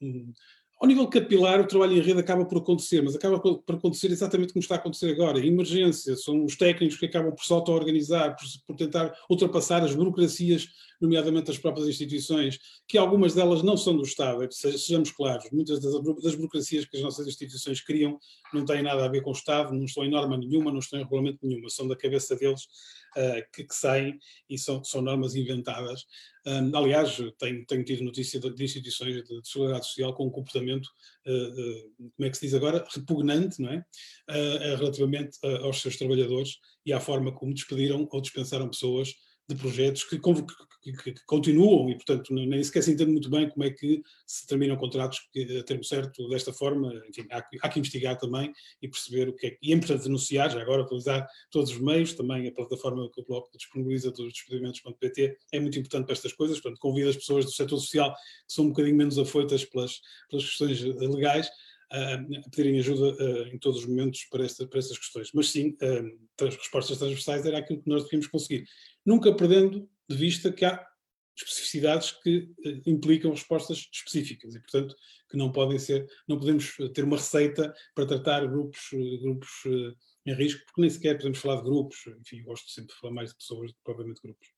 hum, ao nível capilar, o trabalho em rede acaba por acontecer, mas acaba por acontecer exatamente como está a acontecer agora. Emergência, são os técnicos que acabam por se auto-organizar, por, por, tentar ultrapassar as burocracias, nomeadamente as próprias instituições, que algumas delas não são do Estado, sejamos claros, muitas das, burocracias que as nossas instituições criam não têm nada a ver com o Estado, não estão em norma nenhuma, não estão em regulamento nenhuma, são da cabeça deles uh, que, que, saem e são, são normas inventadas. Um, aliás, tenho, tenho, tido notícia de, de instituições de, de solidariedade social com um comportamento, uh, uh, como é que se diz agora, repugnante, não é? relativamente aos seus trabalhadores e à forma como despediram ou dispensaram pessoas de projetos que, que, que, que, continuam e, portanto, nem sequer se entende muito bem como é que se terminam contratos a termo certo desta forma. Enfim, há, há, que investigar também e perceber o que é E é importante denunciar, já agora, utilizar todos os meios, também a plataforma que o Bloco disponibiliza dos despedimentos.pt é muito importante para estas coisas. Portanto, convido as pessoas do setor social que são um bocadinho menos afoitas pelas, pelas questões legais a pedirem ajuda uh, em todos os momentos para, esta, para estas questões. Mas sim, uh, as respostas transversais era aquilo que nós devíamos conseguir. Nunca perdendo de vista que há especificidades que uh, implicam respostas específicas e, portanto, que não podem ser, não podemos ter uma receita para tratar grupos, grupos em risco, porque nem sequer podemos falar de grupos, enfim, gosto sempre de falar mais de pessoas do que propriamente grupos.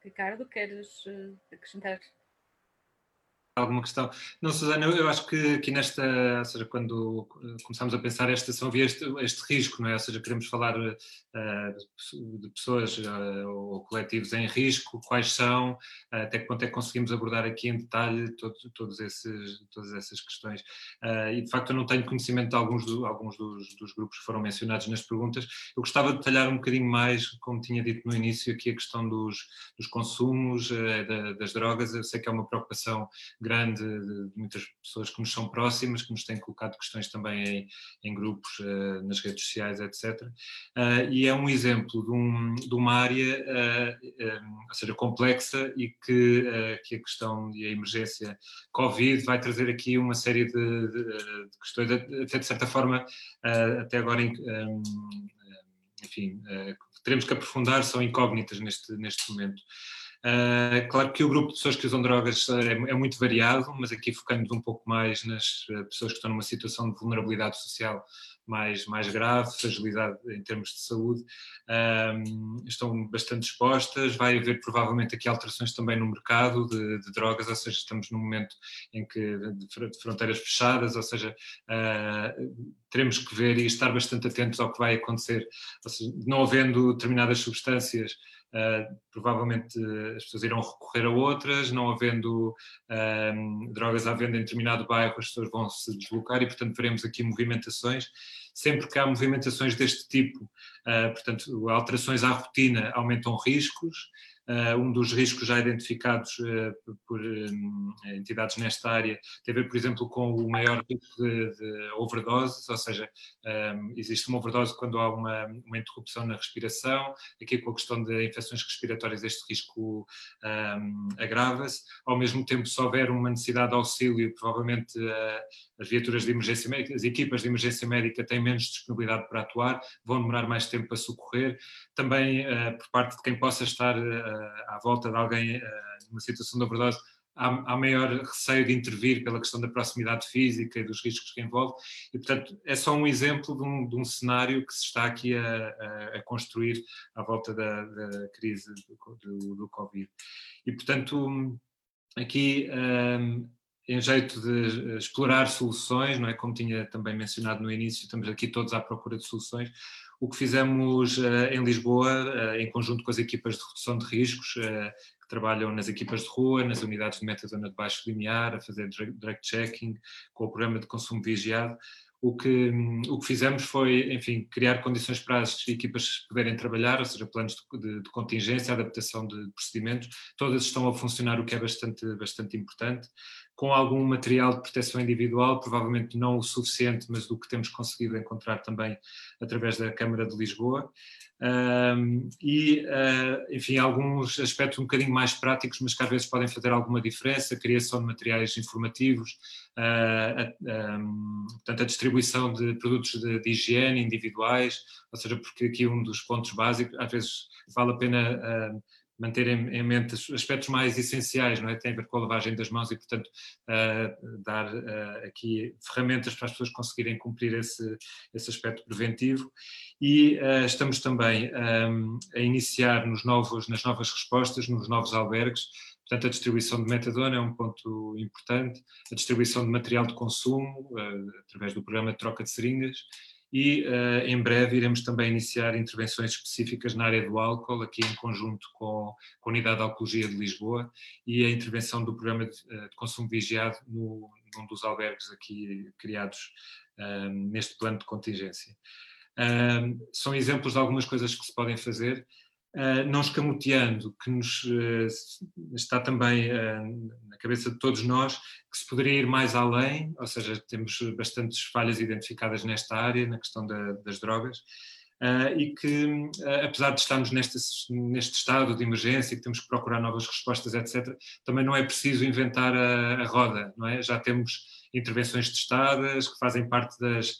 Ricardo, queres acrescentar alguma questão. Não, Susana, eu acho que aqui nesta, ou seja, quando começamos a pensar esta ação, havia este, este risco, não é? Ou seja, queremos falar uh, de pessoas uh, ou coletivos em risco, quais são, uh, até que ponto é que conseguimos abordar aqui em detalhe todo, todos esses, todas essas questões. e de facto eu não tenho conhecimento de alguns, do, alguns dos, dos, grupos que foram mencionados nas perguntas. Eu gostava de detalhar um bocadinho mais, como tinha dito no início, aqui a questão dos, dos consumos, da, das drogas. Eu sei que é uma preocupação grande de, muitas pessoas que nos são próximas, que nos têm colocado questões também em, em grupos, uh, nas redes sociais, etc. Eh, e é um exemplo de, um, de uma área, uh, ou seja, complexa e que, que a questão e a emergência Covid vai trazer aqui uma série de, de, de questões, até de certa forma, até agora, enfim, teremos que aprofundar, são incógnitas neste, neste momento. Uh, claro que o grupo de pessoas que usam drogas é, é, muito variado, mas aqui focando um pouco mais nas eh, pessoas que estão numa situação de vulnerabilidade social mais, mais grave, fragilidade em termos de saúde, um, estão bastante expostas. Vai haver provavelmente aqui alterações também no mercado de, de drogas, ou seja, estamos num momento em que de fronteiras fechadas, ou seja, uh, teremos que ver e estar bastante atentos ao que vai acontecer, seja, não havendo determinadas substâncias Uh, provavelmente as pessoas irão recorrer a outras, não havendo drogas à venda em determinado bairro, as pessoas vão se deslocar e, portanto, veremos aqui movimentações. Sempre que há movimentações deste tipo, uh, portanto, alterações à rotina aumentam riscos, um dos riscos já identificados uh, por um, entidades nesta área tem a ver, por exemplo, com o maior risco de, de overdoses, ou seja, existe uma overdose quando há uma, uma, interrupção na respiração, aqui com a questão de infecções respiratórias este risco agrava-se, ao mesmo tempo se houver uma necessidade de auxílio, provavelmente as viaturas de emergência médica, as equipas de emergência médica têm menos disponibilidade para atuar, vão demorar mais tempo a socorrer, também por parte de quem possa estar à volta de alguém eh, numa situação de overdose, há, há maior receio de intervir pela questão da proximidade física e dos riscos que envolve, e portanto é só um exemplo de um, de um cenário que se está aqui a, a, a construir à volta da, da crise do, do, do, Covid. E portanto, aqui em jeito de explorar soluções, não é? Como tinha também mencionado no início, estamos aqui todos à procura de soluções. O que fizemos uh, em Lisboa, uh, em conjunto com as equipas de redução de riscos, uh, que trabalham nas equipas de rua, nas unidades de metazona de baixo limiar, a fazer direct checking, com o programa de consumo vigiado, o que, o que fizemos foi, enfim, criar condições para as equipas poderem trabalhar, ou seja, planos de, de, de, contingência, adaptação de procedimentos, todas estão a funcionar, o que é bastante, bastante importante, com algum material de proteção individual, provavelmente não o suficiente, mas do que temos conseguido encontrar também através da Câmara de Lisboa. Um, e, uh, enfim, alguns aspectos um bocadinho mais práticos, mas que às vezes podem fazer alguma diferença, a criação de materiais informativos, uh, a, um, portanto, a distribuição de produtos de, de, higiene individuais, ou seja, porque aqui um dos pontos básicos, às vezes vale a pena uh, manter em, mente aspectos mais essenciais, não é? Tem a ver com a lavagem das mãos e, portanto, uh, dar uh, aqui ferramentas para as pessoas conseguirem cumprir esse, esse aspecto preventivo. E uh, estamos também um, a iniciar nos novos, nas novas respostas, nos novos albergues, Portanto, a distribuição de metadona é um ponto importante, a distribuição de material de consumo, através do programa de troca de seringas, e uh, em breve iremos também iniciar intervenções específicas na área do álcool, aqui em conjunto com, com a Unidade de Alcologia de Lisboa e a intervenção do programa de, uh, de consumo vigiado no, num dos albergues aqui criados uh, neste plano de contingência. são exemplos de algumas coisas que se podem fazer Uh, não escamoteando, que nos uh, está também uh, na cabeça de todos nós, que se poderia ir mais além, ou seja, temos bastantes falhas identificadas nesta área, na questão da, das drogas, e que, apesar de estarmos neste, neste estado de emergência, que temos que procurar novas respostas, etc., também não é preciso inventar a, a roda, não é? Já temos intervenções testadas, que fazem parte das eh,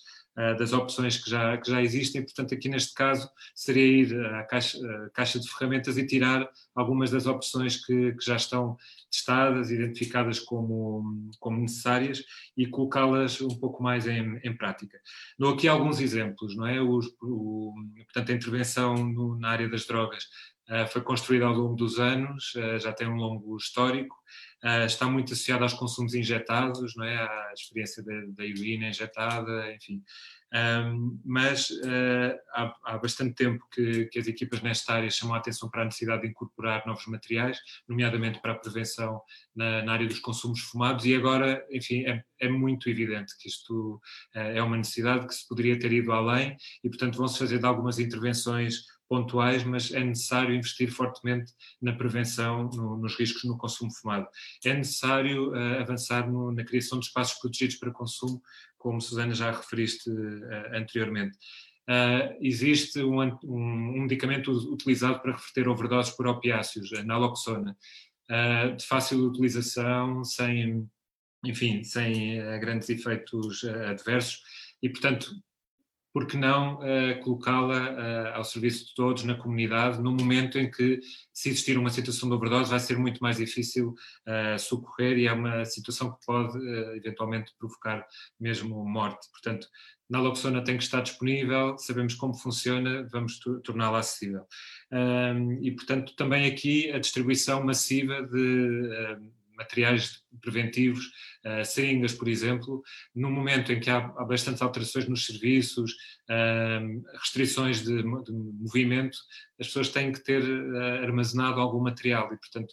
das opções que já, que já existem. Portanto, aqui neste caso seria ir à caixa, à caixa de ferramentas e tirar algumas das opções que, que já estão testadas, identificadas como, como necessárias e colocá-las um pouco mais em, em, prática. Dou aqui alguns exemplos, não é? O, o, portanto, a intervenção no, na área das drogas uh, foi construída ao longo dos anos, uh, já tem um longo histórico, uh, está muito associada aos consumos injetados, não é? à experiência da, da heroína injetada, enfim. Um, mas uh, há, há, bastante tempo que, que, as equipas nesta área chamam a atenção para a necessidade de incorporar novos materiais, nomeadamente para a prevenção na, na área dos consumos fumados, e agora, enfim, é, é muito evidente que isto uh, é uma necessidade que se poderia ter ido além, e portanto vão-se fazer de algumas intervenções pontuais, mas é necessário investir fortemente na prevenção no, nos riscos no consumo fumado. É necessário uh, avançar no, na criação de espaços protegidos para consumo, como Susana já referiste uh, anteriormente. Uh, existe um, um, um, medicamento utilizado para reverter overdoses por opiáceos, a naloxona, de fácil utilização, sem, enfim, sem grandes efeitos adversos, e portanto por que não uh, colocá-la uh, ao serviço de todos na comunidade, no momento em que, se existir uma situação de overdose, vai ser muito mais difícil uh, socorrer e é uma situação que pode eventualmente provocar mesmo morte. Portanto, naloxona tem que estar disponível, sabemos como funciona, vamos torná-la acessível. e, portanto, também aqui a distribuição massiva de materiais preventivos, uh, seringas, por exemplo, no momento em que há, há bastantes alterações nos serviços, uh, restrições de, de, movimento, as pessoas têm que ter uh, armazenado algum material e, portanto,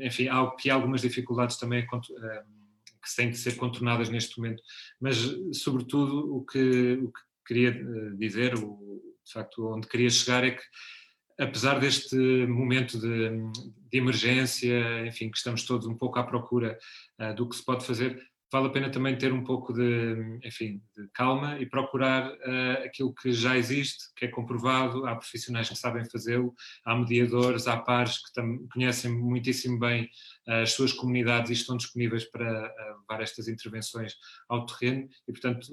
enfim, há aqui algumas dificuldades também que têm que ser contornadas neste momento, mas, sobretudo, o que, o que queria dizer, o, de facto, onde queria chegar é que apesar deste momento de, de, emergência, enfim, que estamos todos um pouco à procura uh, do que se pode fazer, vale a pena também ter um pouco de, enfim, de calma e procurar uh, aquilo que já existe, que é comprovado, há profissionais que sabem fazê-lo, há mediadores, há pares que conhecem muitíssimo bem uh, as suas comunidades e estão disponíveis para levar estas intervenções ao terreno. E, portanto,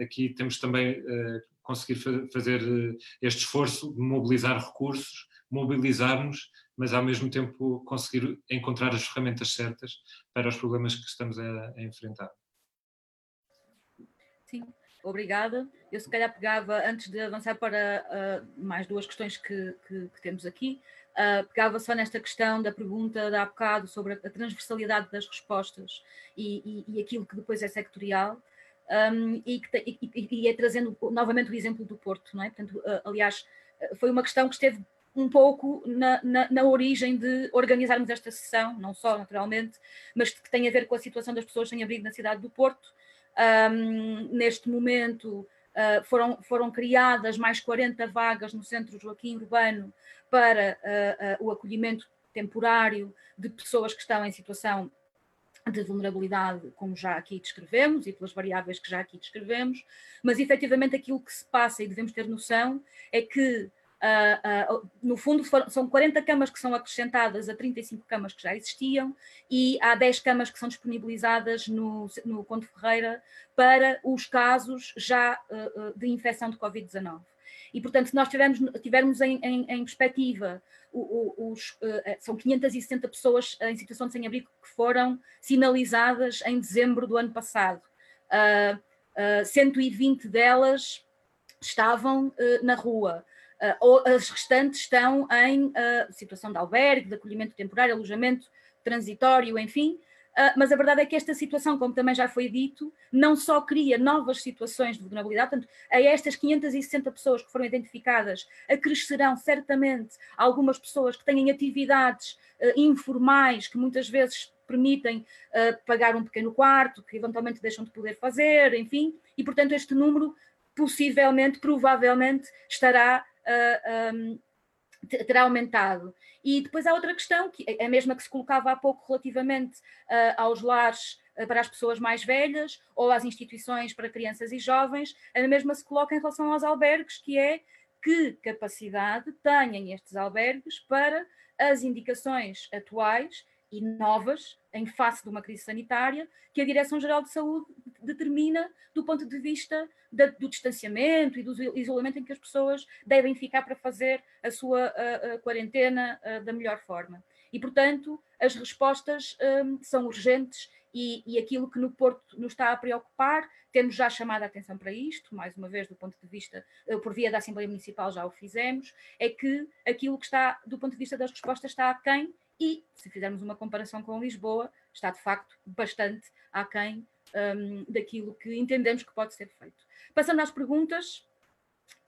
aqui temos também conseguir fazer eh, este esforço de mobilizar recursos, mobilizar-nos, mas ao mesmo tempo conseguir encontrar as ferramentas certas para os problemas que estamos a, a enfrentar. Sim, obrigada. Eu se calhar pegava, antes de avançar para uh, mais duas questões que, que, que temos aqui, uh, pegava só nesta questão da pergunta de há bocado sobre a transversalidade das respostas e, e, e aquilo que depois é sectorial um, e, que, e, e, é trazendo novamente o exemplo do Porto, não é? Portanto, uh, aliás, uh, foi uma questão que esteve um pouco na, na, na, origem de organizarmos esta sessão, não só naturalmente, mas que tem a ver com a situação das pessoas sem abrigo na cidade do Porto. Um, neste momento uh, foram, foram criadas mais 40 vagas no Centro Joaquim Urbano para uh, uh, o acolhimento temporário de pessoas que estão em situação de vulnerabilidade, como já aqui descrevemos, e pelas variáveis que já aqui descrevemos, mas efetivamente aquilo que se passa e devemos ter noção é que Uh, uh, no fundo, for, são 40 camas que são acrescentadas a 35 camas que já existiam e há 10 camas que são disponibilizadas no, no Conde Ferreira para os casos já uh, de infecção de Covid-19. E, portanto, se nós tivermos, tivermos em, em, em perspectiva, os, são 560 pessoas em situação de sem-abrigo que foram sinalizadas em dezembro do ano passado. 120 delas estavam na rua. Uh, as restantes estão em uh, situação de albergue, de acolhimento temporário, alojamento transitório, enfim. Uh, mas a verdade é que esta situação, como também já foi dito, não só cria novas situações de vulnerabilidade, portanto, a estas 560 pessoas que foram identificadas, acrescerão certamente algumas pessoas que têm atividades informais que muitas vezes permitem pagar um pequeno quarto, que eventualmente deixam de poder fazer, enfim, e portanto este número possivelmente, provavelmente, estará uh, um, terá aumentado. E depois há outra questão, que é a mesma que se colocava há pouco relativamente uh, aos lares uh, para as pessoas mais velhas ou às instituições para crianças e jovens, a mesma se coloca em relação aos albergues, que é que capacidade têm estes albergues para as indicações atuais e novas em face de uma crise sanitária que a Direção-Geral de Saúde determina do ponto de vista da, do distanciamento e do isolamento em que as pessoas devem ficar para fazer a sua a, a quarentena a, da melhor forma. E, portanto, as respostas um, são urgentes e, e, aquilo que no Porto nos está a preocupar, temos já chamado a atenção para isto, mais uma vez do ponto de vista, por via da Assembleia Municipal já o fizemos, é que aquilo que está, do ponto de vista das respostas, está aquém e, se fizermos uma comparação com Lisboa, está de facto bastante aquém um, daquilo que entendemos que pode ser feito. Passando às perguntas,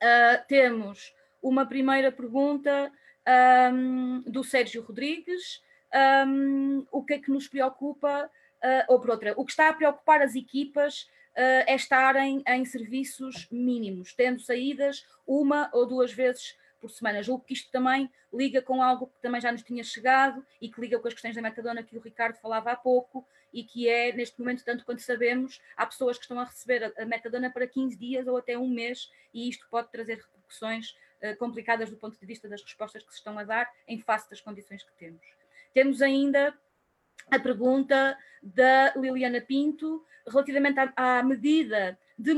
uh, temos uma primeira pergunta um, do Sérgio Rodrigues. Um, o que é que nos preocupa, uh, ou por outra, o que está a preocupar as equipas uh, é estarem em serviços mínimos, tendo saídas uma ou duas vezes por semana. Julgo que isto também liga com algo que também já nos tinha chegado e que liga com as questões da metadona que o Ricardo falava há pouco e que é, neste momento, tanto quanto sabemos, há pessoas que estão a receber a metadona para 15 dias ou até um mês e isto pode trazer repercussões uh, complicadas do ponto de vista das respostas que se estão a dar em face das condições que temos. Temos ainda a pergunta da Liliana Pinto relativamente à, à medida de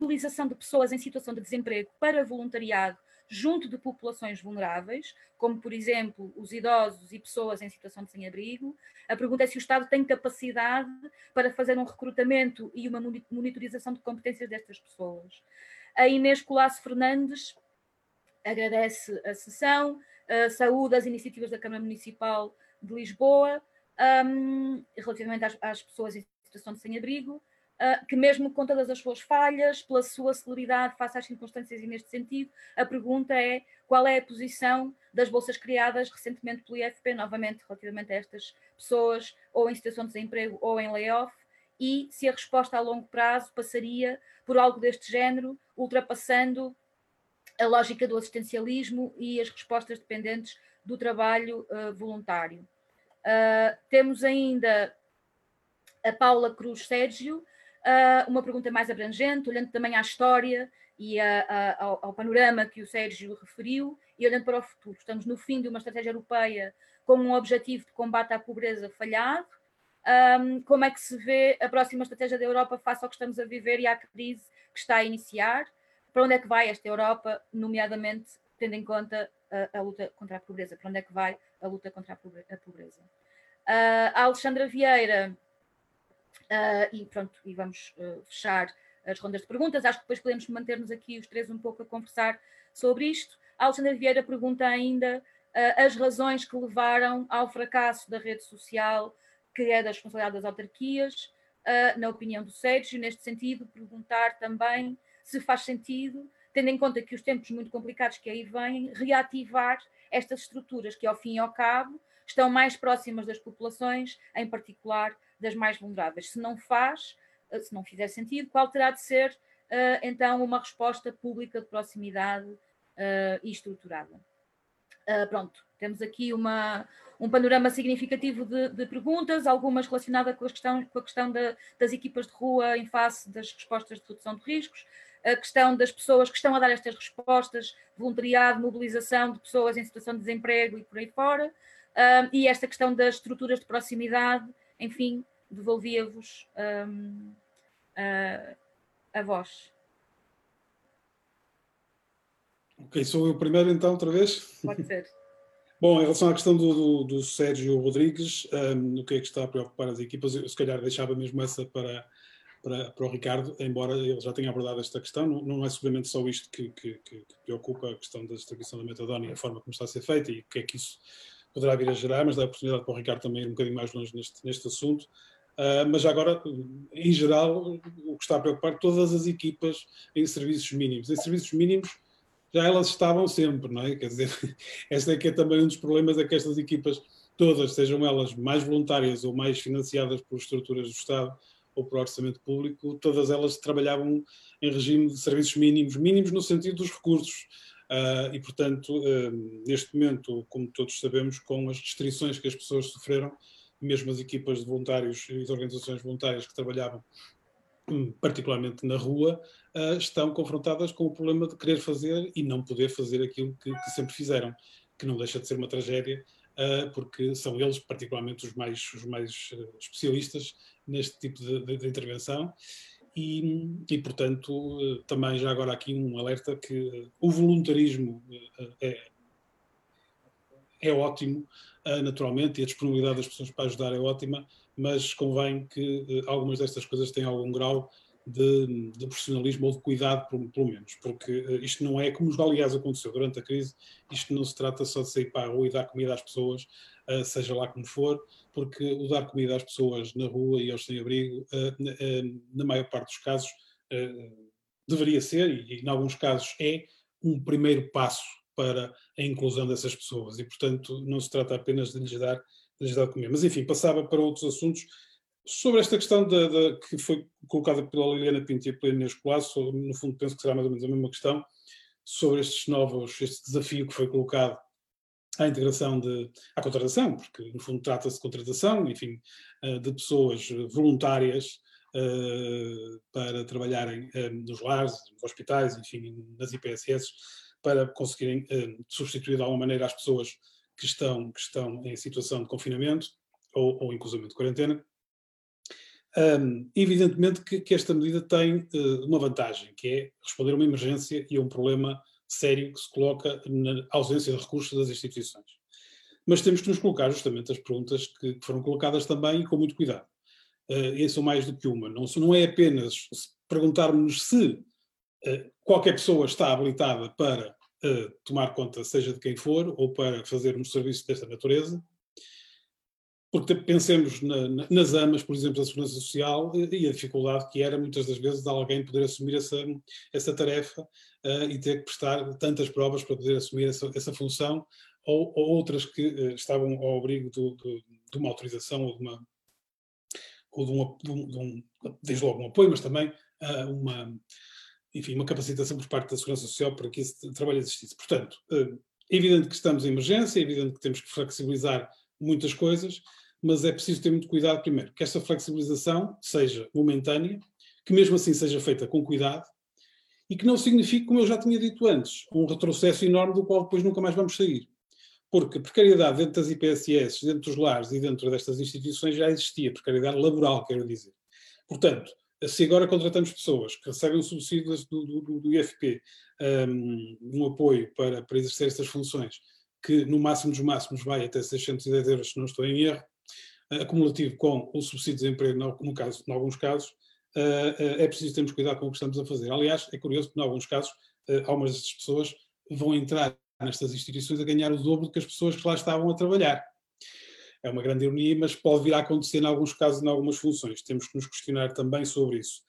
mobilização de pessoas em situação de desemprego para voluntariado junto de populações vulneráveis, como por exemplo os idosos e pessoas em situação de sem-abrigo. A pergunta é se o Estado tem capacidade para fazer um recrutamento e uma monitorização de competências destas pessoas. A Inês Colasso Fernandes agradece a sessão, saúde as iniciativas da Câmara Municipal de Lisboa um, relativamente às, às pessoas em situação de sem-abrigo que mesmo com todas as suas falhas, pela sua celeridade face às circunstâncias e neste sentido, a pergunta é qual é a posição das bolsas criadas recentemente pelo IFP, novamente relativamente a estas pessoas, ou em situação de desemprego ou em layoff, e se a resposta a longo prazo passaria por algo deste género, ultrapassando a lógica do assistencialismo e as respostas dependentes do trabalho uh, voluntário. Uh, temos ainda a Paula Cruz Sérgio, uh, uma pergunta mais abrangente, olhando também à história e a, a, ao, ao, panorama que o Sérgio referiu e olhando para o futuro. Estamos no fim de uma estratégia europeia com um objetivo de combate à pobreza falhado. Um, como é que se vê a próxima estratégia da Europa face ao que estamos a viver e à crise que está a iniciar? Para onde é que vai esta Europa, nomeadamente tendo em conta a, a luta contra a pobreza? Para onde é que vai a luta contra a pobreza? Uh, a Alexandra Vieira Uh, e pronto, e vamos uh, fechar as rondas de perguntas. Acho que depois podemos manter-nos aqui os três um pouco a conversar sobre isto. A Alexandra Vieira pergunta ainda uh, as razões que levaram ao fracasso da rede social, que é da responsabilidade das autarquias, na opinião do Sérgio. Neste sentido, perguntar também se faz sentido, tendo em conta que os tempos muito complicados que aí vêm, reativar estas estruturas que, ao fim e ao cabo, estão mais próximas das populações, em particular das mais vulneráveis. Se não faz, eh, se não fizer sentido, qual terá de ser uh, então uma resposta pública de proximidade uh, e estruturada? Uh, pronto, temos aqui uma, um panorama significativo de, de, perguntas, algumas relacionadas com a questão, com a questão da, das equipas de rua em face das respostas de redução de riscos, a questão das pessoas que estão a dar estas respostas, voluntariado, mobilização de pessoas em situação de desemprego e por aí fora, um, e esta questão das estruturas de proximidade, enfim, devolvia-vos um, a, a voz. Ok, sou eu primeiro então, outra vez? Pode ser. Bom, em relação à questão do, do, do Sérgio Rodrigues, um, o que é que está a preocupar as equipas, eu se calhar deixava mesmo essa para, para, para o Ricardo, embora ele já tenha abordado esta questão, não, não é seguramente só isto que, que, que, preocupa a questão da distribuição da metadona e a forma como está a ser feita e o que é que isso poderá vir a gerar, mas dá a oportunidade para o Ricardo também ir um bocadinho mais longe neste, neste assunto. Uh, mas agora, em geral, o que está a preocupar todas as equipas em serviços mínimos. Em serviços mínimos, já elas estavam sempre, não é? Quer dizer, este é que é também um dos problemas, é que estas equipas todas, sejam elas mais voluntárias ou mais financiadas por estruturas do Estado ou por orçamento público, todas elas trabalhavam em regime de serviços mínimos, mínimos no sentido dos recursos. Uh, e, portanto, uh, neste momento, como todos sabemos, com as restrições que as pessoas sofreram, mesmo as equipas de voluntários e de organizações voluntárias que trabalhavam particularmente na rua, uh, estão confrontadas com o problema de querer fazer e não poder fazer aquilo que, que sempre fizeram, que não deixa de ser uma tragédia, porque são eles particularmente os mais, os mais especialistas neste tipo de, de, de intervenção. E, e, portanto, também já agora aqui um alerta que o voluntarismo é, é ótimo, naturalmente, e a disponibilidade das pessoas para ajudar é ótima, mas convém que eh, algumas destas coisas tenham algum grau de, de profissionalismo ou de cuidado, pelo, menos, porque eh, isto não é, como aliás aconteceu durante a crise, isto não se trata só de sair para a rua e dar comida às pessoas, seja lá como for, porque o dar comida às pessoas na rua e aos sem-abrigo, uh, uh, na maior parte dos casos, deveria ser, e, em alguns casos é, um primeiro passo para a inclusão dessas pessoas, e portanto não se trata apenas de lhes dar legislado comer. Mas, enfim, passava para outros assuntos. Sobre esta questão que foi colocada pela Liliana Pinto e pela Inês Colasso, no fundo penso que será mais ou menos a mesma questão, sobre estes novos, este desafio que foi colocado à integração de, à contratação, porque no fundo trata-se de contratação, enfim, eh, de pessoas voluntárias uh, para trabalharem uh, nos lares, nos hospitais, enfim, nas IPSS, para conseguirem substituir de alguma maneira as pessoas que estão, que estão em situação de confinamento ou, ou inclusive de quarentena. Um, evidentemente que, que, esta medida tem uh, uma vantagem, que é responder a uma emergência e a um problema sério que se coloca na ausência de recursos das instituições. Mas temos que nos colocar justamente as perguntas que, foram colocadas também e com muito cuidado. Uh, e são mais do que uma. Não, não é apenas perguntarmos se uh, qualquer pessoa está habilitada para uh, tomar conta, seja de quem for, ou para fazer um serviço desta natureza. Porque pensemos na, na, nas AMAs, por exemplo, da Segurança Social, e a dificuldade que era, muitas das vezes, de alguém poder assumir essa, essa tarefa uh, e ter que prestar tantas provas para poder assumir essa, essa função, ou, ou, outras que uh, estavam ao abrigo do, do, de uma autorização ou de uma. Ou de, uma, de um, de um, desde logo um apoio, mas também uh, uma, enfim, uma capacitação por parte da Segurança Social para que esse trabalho existisse. Portanto, é evidente que estamos em emergência, é evidente que temos que flexibilizar muitas coisas, mas é preciso ter muito cuidado, primeiro, que esta flexibilização seja momentânea, que mesmo assim seja feita com cuidado e que não signifique, como eu já tinha dito antes, um retrocesso enorme do qual depois nunca mais vamos sair. Porque precariedade dentro das IPSS, dentro dos lares e dentro destas instituições já existia, precariedade laboral, quero dizer. Portanto, se agora contratamos pessoas que recebem o subsídio do, do, do IFP, um, um, apoio para, para exercer estas funções, que no máximo dos máximos vai até 610 euros, se não estou em erro, uh, acumulativo com o subsídio de desemprego, no, no caso, em alguns casos, é preciso termos cuidado com o que estamos a fazer. Aliás, é curioso que, em alguns casos, algumas destas pessoas vão entrar nestas instituições a ganhar o dobro do que as pessoas que lá estavam a trabalhar é uma grande ironia, mas pode vir a acontecer em alguns casos, em algumas funções. Temos que nos questionar também sobre isso.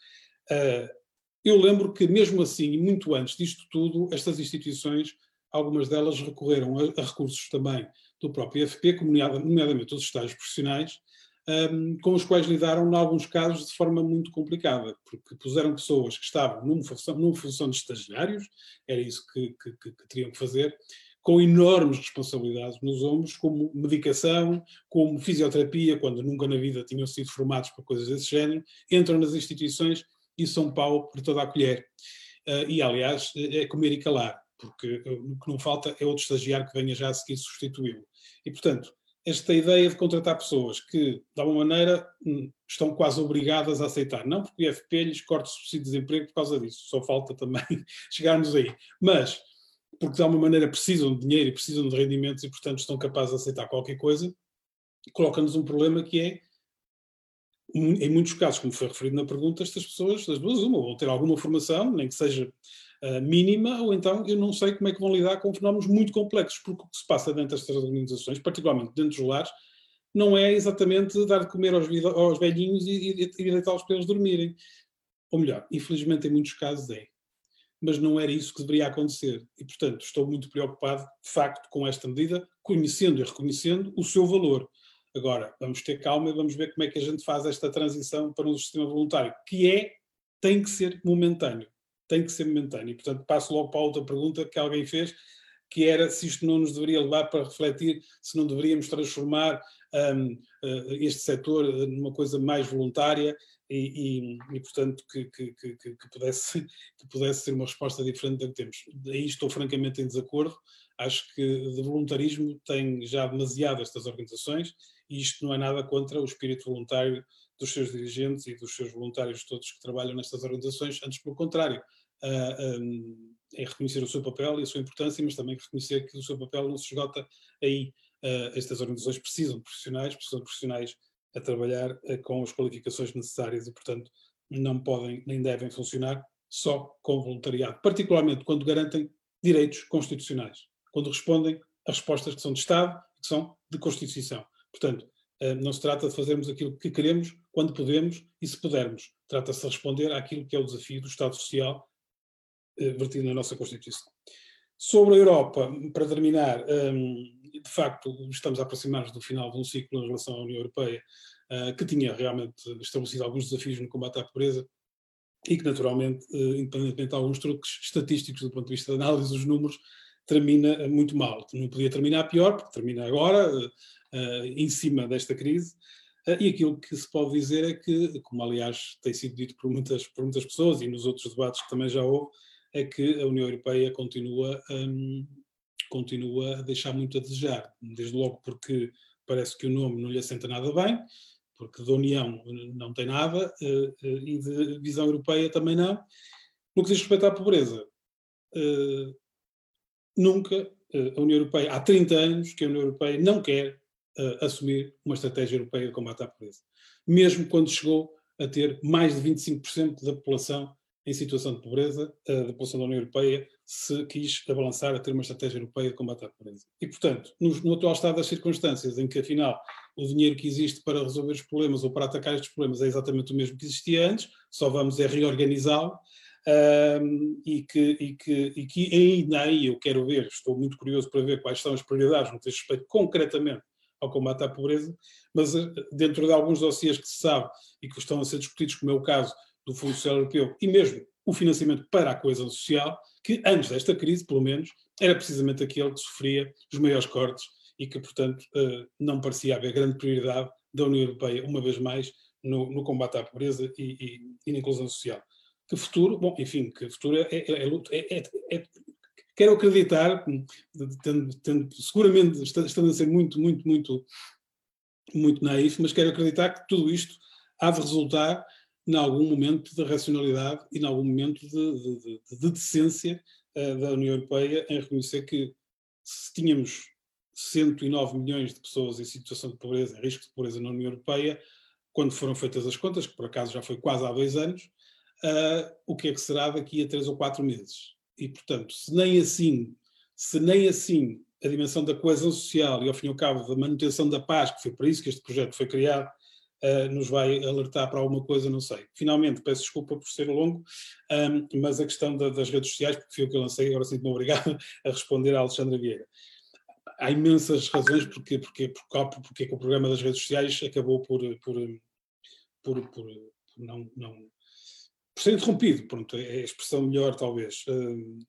Eu lembro que, mesmo assim, e muito antes disto tudo, estas instituições, algumas delas recorreram a recursos também do próprio IFP, nomeadamente os estágios profissionais, um, com os quais lidaram, em alguns casos, de forma muito complicada, porque puseram pessoas que estavam numa função, numa função de estagiários, era isso que, que, que, que teriam que fazer, com enormes responsabilidades nos ombros, como medicação, como fisioterapia, quando nunca na vida tinham sido formados para coisas desse género, entram nas instituições e são pau por toda a colher. e, aliás, é comer e calar, porque o que não falta é outro estagiário que venha já a seguir substituí-lo. E, portanto, esta ideia de contratar pessoas que, de alguma maneira, hum, estão quase obrigadas a aceitar. Não porque o IFP lhes corte subsídio de desemprego por causa disso, só falta também chegarmos aí. Mas porque, de alguma maneira, precisam de dinheiro e precisam de rendimentos e, portanto, estão capazes de aceitar qualquer coisa, coloca-nos um problema que é, em muitos casos, como foi referido na pergunta, estas pessoas, das duas, uma, vão ter alguma formação, nem que seja uh, mínima, ou então eu não sei como é que vão lidar com fenómenos muito complexos, porque o que se passa dentro destas organizações, particularmente dentro dos lares, não é exatamente dar de comer aos, aos velhinhos e, e, e deitá-los para eles dormirem. Ou melhor, infelizmente em muitos casos é. Mas não era isso que deveria acontecer. E, portanto, estou muito preocupado, de facto, com esta medida, conhecendo e reconhecendo o seu valor. Agora, vamos ter calma e vamos ver como é que a gente faz esta transição para um sistema voluntário, que é, tem que ser momentâneo tem que ser momentâneo. Portanto, passo logo para outra pergunta que alguém fez, que era se isto não nos deveria levar para refletir se não deveríamos transformar um, eh, este setor numa coisa mais voluntária e, e, e portanto, que, que, que, que, pudesse, que pudesse ser uma resposta diferente da que temos. Aí estou francamente em desacordo. Acho que de voluntarismo tem já demasiado estas organizações e isto não é nada contra o espírito voluntário dos seus dirigentes e dos seus voluntários todos que trabalham nestas organizações, antes pelo contrário, um, é reconhecer o seu papel e a sua importância, mas também reconhecer que o seu papel não se esgota aí. Uh, estas organizações precisam de profissionais, precisam de profissionais a trabalhar uh, com as qualificações necessárias e, portanto, não podem nem devem funcionar só com voluntariado, particularmente quando garantem direitos constitucionais, quando respondem a respostas que são de Estado e que são de Constituição. Portanto, não se trata de fazermos aquilo que queremos, quando podemos e se pudermos. Trata-se de responder àquilo que é o desafio do Estado Social eh, vertido na nossa Constituição. Sobre a Europa, para terminar, ehm, de facto, estamos a aproximar-nos do final de um ciclo em relação à União Europeia, eh, que tinha realmente estabelecido alguns desafios no combate à pobreza e que, naturalmente, independentemente de alguns truques estatísticos do ponto de vista de análise dos números, termina muito mal. Não podia terminar pior, porque termina agora, em cima desta crise. Uh, e aquilo que se pode dizer é que, como aliás tem sido dito por muitas, por muitas pessoas e nos outros debates que também já houve, é que a União Europeia continua, um, continua a deixar muito a desejar. Desde logo porque parece que o nome não lhe assenta nada bem, porque de União não tem nada uh, e de visão europeia também não. No que diz respeito à pobreza, nunca a União Europeia, há 30 anos que a União Europeia não quer uh, assumir uma estratégia europeia de combate à pobreza. Mesmo quando chegou a ter mais de 25% da população em situação de pobreza, uh, da população da União Europeia se quis abalançar a ter uma estratégia europeia de combate à pobreza. E, portanto, no, no, atual estado das circunstâncias, em que afinal o dinheiro que existe para resolver os problemas ou para atacar estes problemas é exatamente o mesmo que existia antes, só vamos é reorganizá-lo, um, e, que, e, que, e que ainda aí eu quero ver, estou muito curioso para ver quais são as prioridades no que diz respeito concretamente ao combate à pobreza, mas eh, dentro de alguns dossiês que se sabe e que estão a ser discutidos, como é o caso do Fundo Social Europeu e mesmo o financiamento para a coesão social, que antes desta crise, pelo menos, era precisamente aquele que sofria os maiores cortes e que, portanto, eh, não parecia haver grande prioridade da União Europeia, uma vez mais, no, no combate à pobreza e, e, e, na inclusão social. Que futuro, bom, enfim, que futuro é, é, é, é quero acreditar, tendo, tendo, seguramente estando a ser muito, muito, muito, muito naif, mas quero acreditar que tudo isto há de resultar em algum momento de racionalidade e em algum momento de, de, de, de decência uh, da União Europeia em reconhecer que se tínhamos 109 milhões de pessoas em situação de pobreza, em risco de pobreza na União Europeia, quando foram feitas as contas, que por acaso já foi quase há dois anos, uh, o que é que será daqui a três ou quatro meses? E, portanto, se nem assim, se nem assim a dimensão da coesão social e, ao fim e ao cabo, da manutenção da paz, que foi para isso que este projeto foi criado, uh, nos vai alertar para alguma coisa, não sei. Finalmente, peço desculpa por ser longo, um, mas a questão da, das redes sociais, porque foi o que eu lancei, agora sinto-me obrigado a responder à Alexandra Vieira. Há imensas razões porque, porque, porque, porque, o programa das redes sociais acabou por, por, por, por não, não por ser interrompido, pronto, é a expressão melhor talvez. Uh,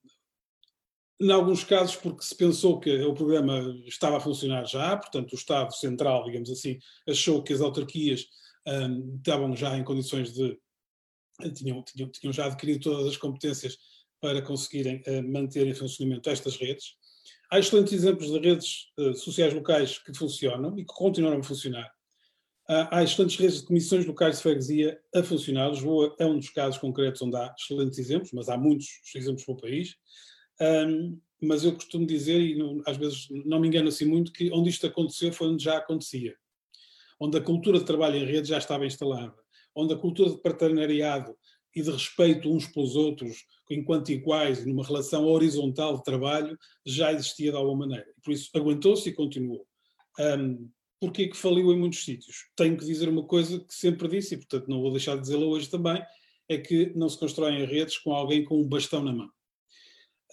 em alguns casos porque se pensou que o programa estava a funcionar já, portanto o Estado Central, digamos assim, achou que as autarquias um, estavam já em condições de tinham, tinham, tinham já adquirido todas as competências para conseguirem manter em funcionamento estas redes. Há excelentes exemplos de redes sociais locais que funcionam e que continuam a funcionar. Há excelentes redes de comissões locais de freguesia a funcionar. Lisboa é um dos casos concretos onde há excelentes exemplos, mas há muitos exemplos pelo país. Um, mas eu costumo dizer, e não, às vezes não me engano assim muito, que onde isto aconteceu foi onde já acontecia. Onde a cultura de trabalho em rede já estava instalada. Onde a cultura de partenariado e de respeito uns pelos outros, enquanto iguais, numa relação horizontal de trabalho, já existia de alguma maneira. Por isso, aguentou-se e continuou. Um, porque que faliu em muitos sítios. Tenho que dizer uma coisa que sempre disse, e portanto não vou deixar de dizê-la hoje também, é que não se constroem redes com alguém com um bastão na mão.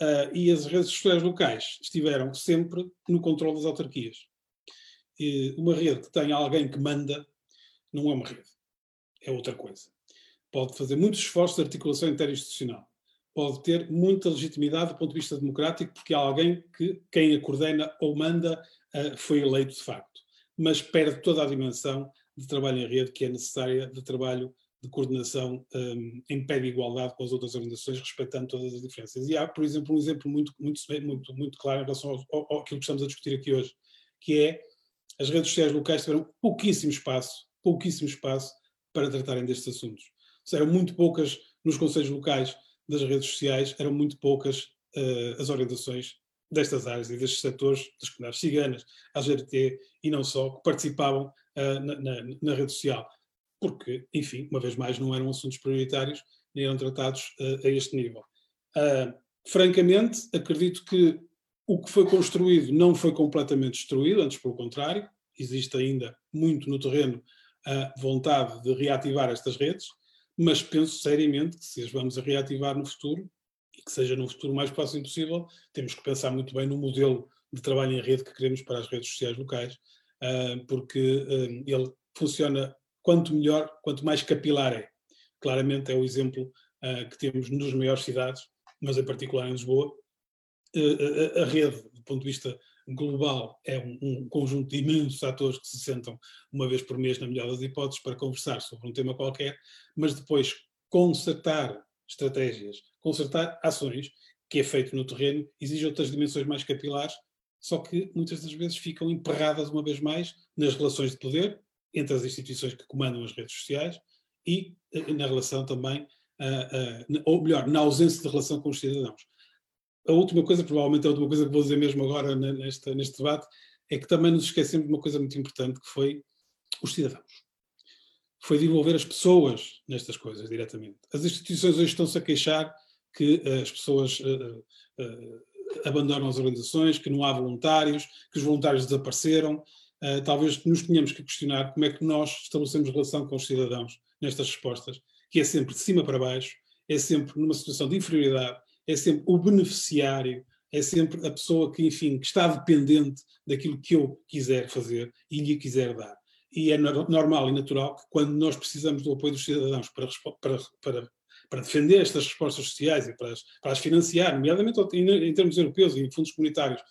Uh, e as redes sociais locais estiveram sempre no controle das autarquias. E uma rede que tem alguém que manda não é uma rede, é outra coisa. Pode fazer muitos esforços de articulação interinstitucional, pode ter muita legitimidade do ponto de vista democrático, porque há alguém que quem a coordena ou manda uh, foi eleito de facto mas perde toda a dimensão de trabalho em rede que é necessária de trabalho de coordenação um, em pé de igualdade com as outras organizações, respeitando todas as diferenças. E há, por exemplo, um exemplo muito, muito, muito, muito claro em relação ao, ao, ao que estamos a discutir aqui hoje, que é as redes sociais locais tiveram pouquíssimo espaço, pouquíssimo espaço para tratarem destes assuntos. Eram muito poucas nos conselhos locais das redes sociais, eram muito poucas uh, as orientações destas áreas e destes setores, das comunidades ciganas, LGBT e não só, que participavam uh, na, na, na, rede social. Porque, enfim, uma vez mais, não eram assuntos prioritários nem eram tratados uh, a este nível. Uh, francamente, acredito que o que foi construído não foi completamente destruído, antes pelo contrário, existe ainda muito no terreno a vontade de reativar estas redes, mas penso seriamente que se as vamos a reativar no futuro, e que seja no futuro mais próximo possível, temos que pensar muito bem no modelo de trabalho em rede que queremos para as redes sociais locais, ah, porque ah, ele funciona quanto melhor, quanto mais capilar é. Claramente é o exemplo ah, que temos nas maiores cidades, mas em particular em Lisboa. A rede, do ponto de vista global, é um, um conjunto de imensos atores que se sentam uma vez por mês, na melhor das hipóteses, para conversar sobre um tema qualquer, mas depois consertar estratégias, consertar ações, que é feito no terreno, exige outras dimensões mais capilares, só que muitas das vezes ficam emperradas uma vez mais nas relações de poder entre as instituições que comandam as redes sociais e eh, na relação também, uh, uh, ou melhor, na ausência de relação com os cidadãos. A última coisa, provavelmente a última coisa que vou dizer mesmo agora neste, neste debate, é que também nos esquecemos de uma coisa muito importante, que foi os cidadãos foi de envolver as pessoas nestas coisas diretamente. As instituições hoje estão-se a queixar que uh, as pessoas uh, uh, abandonam as organizações, que não há voluntários, que os voluntários desapareceram. talvez nos tenhamos que questionar como é que nós estabelecemos relação com os cidadãos nestas respostas, que é sempre de cima para baixo, é sempre numa situação de inferioridade, é sempre o beneficiário, é sempre a pessoa que, enfim, que está dependente daquilo que eu quiser fazer e lhe quiser dar e é normal e natural que quando nós precisamos do apoio dos cidadãos para, para, para, para defender estas respostas sociais e para as, para as financiar, nomeadamente em termos europeus e em fundos comunitários,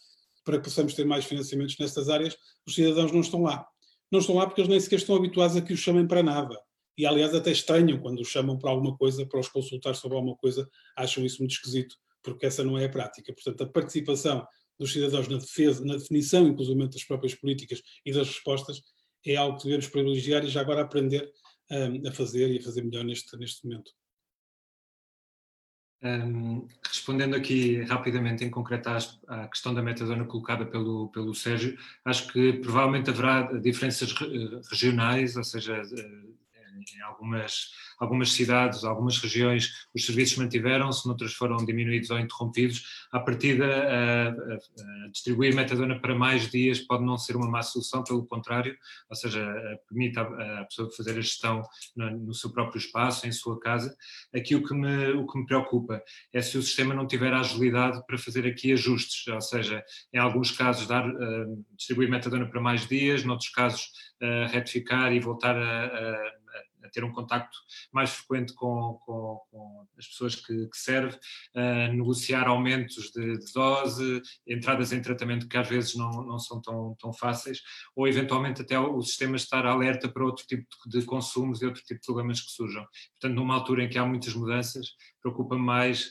para que possamos ter mais financiamentos nestas áreas, os cidadãos não estão lá. Não estão lá porque eles nem sequer estão habituados a que os chamem para nada. E, aliás, até estranham quando os chamam para alguma coisa, para os consultar sobre alguma coisa, acham isso muito esquisito, porque essa não é a prática. Portanto, a participação dos cidadãos na defesa, na definição, inclusive, das próprias políticas e das respostas, é algo que devemos privilegiar e já agora aprender um, a fazer e a fazer melhor neste, neste momento. Um, respondendo aqui rapidamente, em concreto, à, à, questão da metadona colocada pelo, pelo Sérgio, acho que provavelmente haverá diferenças regionais, ou seja, em algumas, algumas cidades, algumas regiões, os serviços mantiveram-se, noutras foram diminuídos ou interrompidos. À partida, a, a, a distribuir metadona para mais dias pode não ser uma má solução, pelo contrário, ou seja, permite à pessoa fazer a gestão no, no, seu próprio espaço, em sua casa. Aqui o que, me, o que me preocupa é se o sistema não tiver a agilidade para fazer aqui ajustes, ou seja, em alguns casos dar, uh, distribuir metadona para mais dias, noutros casos uh, retificar e voltar a, a a ter um contacto mais frequente com, com, com as pessoas que, que serve, uh, negociar aumentos de, de, dose, entradas em tratamento que às vezes não, não são tão, tão fáceis, ou eventualmente até o sistema estar alerta para outro tipo de consumos e outro tipo de problemas que surjam. Portanto, numa altura em que há muitas mudanças, preocupa-me mais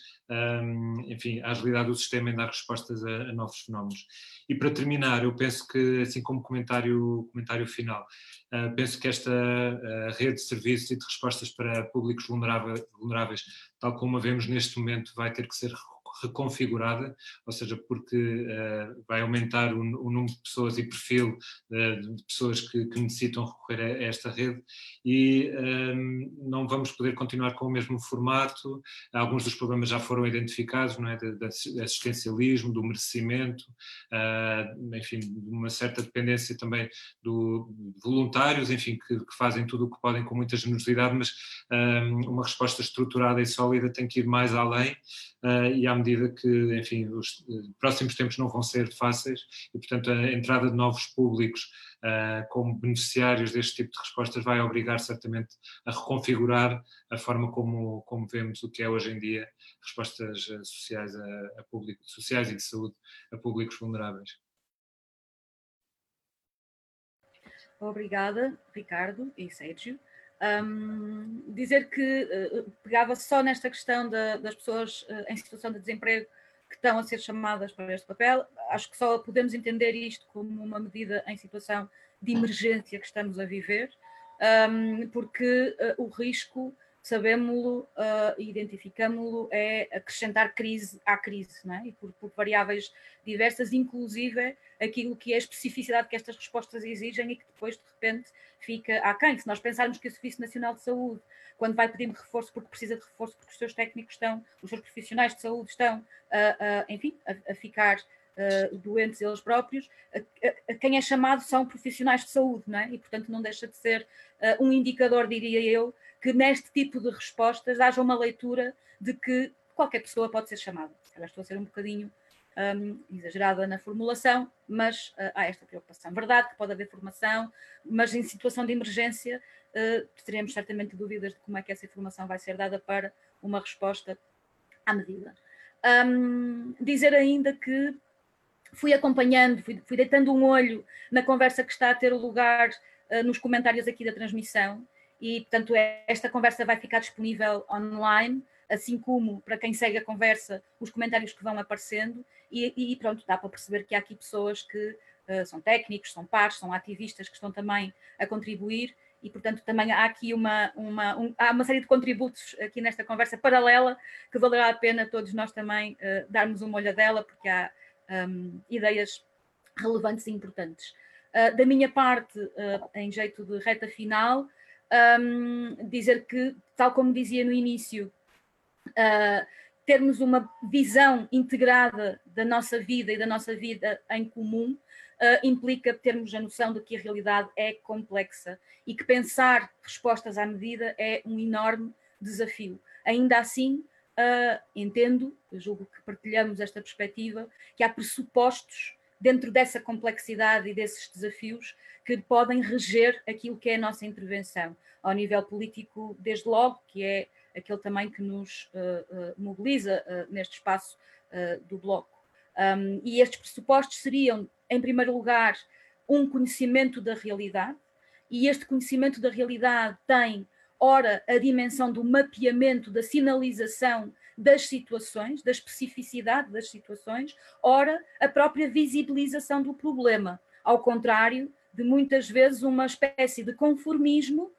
enfim, a agilidade do sistema em dar respostas a, a, novos fenómenos. E para terminar, eu penso que, assim como comentário, comentário final, uh, penso que esta uh, rede de serviços e de respostas para públicos vulneráveis, vulneráveis, tal como a vemos neste momento, vai ter que ser reconfigurada, ou seja, porque uh, vai aumentar o, o, número de pessoas e perfil uh, de pessoas que, que, necessitam recorrer a, esta rede e ehm, não vamos poder continuar com o mesmo formato. Alguns dos problemas já foram identificados, não é? Do assistencialismo, do merecimento, uh, enfim, de uma certa dependência também do de voluntários, enfim, que, que, fazem tudo o que podem com muita generosidade, mas ehm, uma resposta estruturada e sólida tem que ir mais além e à medida que, enfim, os eh, próximos tempos não vão ser fáceis e, portanto, a entrada de novos públicos uh, como beneficiários deste tipo de respostas vai obrigar certamente a reconfigurar a forma como, como vemos o que é hoje em dia respostas eh, sociais a, a público, sociais e de saúde a públicos vulneráveis. Obrigada, Ricardo e Sérgio. Um, dizer que uh, pegava só nesta questão da, das pessoas uh, em situação de desemprego que estão a ser chamadas para este papel, acho que só podemos entender isto como uma medida em situação de emergência que estamos a viver, um, porque uh, o risco sabemos-lo uh, e identificamos-lo é acrescentar crise à crise, não é? e por, por, variáveis diversas, inclusive aquilo que é a especificidade que estas respostas exigem e que depois, de repente, fica aquém. Se nós pensarmos que o Serviço Nacional de Saúde, quando vai pedir reforço porque precisa de reforço, porque os seus técnicos estão, os seus profissionais de saúde estão, uh, uh, enfim, a, a ficar uh, doentes eles próprios, a, a, quem é chamado são profissionais de saúde, não é? E, portanto, não deixa de ser uh, um indicador, diria eu, que neste tipo de respostas haja uma leitura de que qualquer pessoa pode ser chamada. Estou a ser um bocadinho um, exagerada na formulação, mas uh, há esta preocupação. Verdade que pode haver formação, mas em situação de emergência uh, teremos certamente dúvidas de como é que essa informação vai ser dada para uma resposta à medida. Um, dizer ainda que fui acompanhando, fui, fui, deitando um olho na conversa que está a ter lugar uh, nos comentários aqui da transmissão e, portanto, esta conversa vai ficar disponível online, assim como para quem segue a conversa, os comentários que vão aparecendo e, e pronto, dá para perceber que há aqui pessoas que uh, são técnicos, são pares, são ativistas que estão também a contribuir e, portanto, também há aqui uma, uma, um, há uma série de contributos aqui nesta conversa paralela que valerá a pena todos nós também uh, darmos uma olhadela, porque há um, ideias relevantes e importantes. Uh, da minha parte, uh, em jeito de reta final, um, dizer que, tal como dizia no início, uh, termos uma visão integrada da nossa vida e da nossa vida em comum implica termos a noção de que a realidade é complexa e que pensar respostas à medida é um enorme desafio. Ainda assim, uh, entendo, julgo que partilhamos esta perspectiva, que há pressupostos dentro dessa complexidade e desses desafios que podem reger aquilo que é a nossa intervenção, ao nível político, desde logo, que é aquele também que nos uh, uh, mobiliza neste espaço do Bloco. Um, e estes pressupostos seriam, em primeiro lugar, um conhecimento da realidade, e este conhecimento da realidade tem ora a dimensão do mapeamento, da sinalização das situações, da especificidade das situações, ora a própria visibilização do problema, ao contrário de muitas vezes uma espécie de conformismo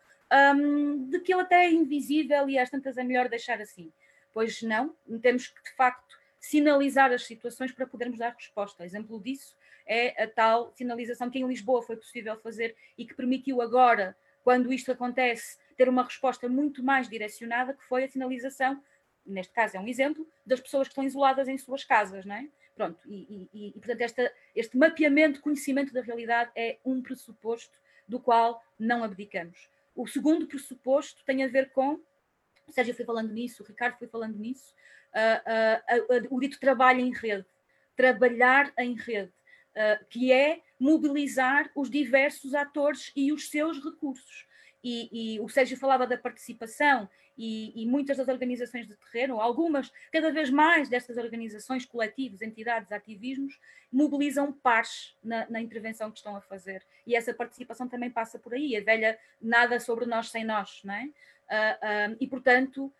um, de que ele até é invisível e às tantas é melhor deixar assim. Pois não, temos que de facto sinalizar as situações para podermos dar resposta. Exemplo disso é a tal sinalização que em Lisboa foi possível fazer e que permitiu agora, quando isto acontece, ter uma resposta muito mais direcionada, que foi a sinalização, neste caso é um exemplo, das pessoas que estão isoladas em suas casas, não é? Pronto, e, e, e portanto esta, este mapeamento, conhecimento da realidade é um pressuposto do qual não abdicamos. O segundo pressuposto tem a ver com, o Sérgio foi falando nisso, o Ricardo foi falando nisso, uh, uh, uh, o dito trabalho em rede, trabalhar em rede, que é mobilizar os diversos atores e os seus recursos e, e, o Sérgio falava da participação e, e, muitas das organizações de terreno, algumas, cada vez mais destas organizações, coletivos, entidades, ativismos, mobilizam pares na, na, intervenção que estão a fazer. E essa participação também passa por aí, a velha nada sobre nós sem nós, não é? Uh, uh, e, portanto,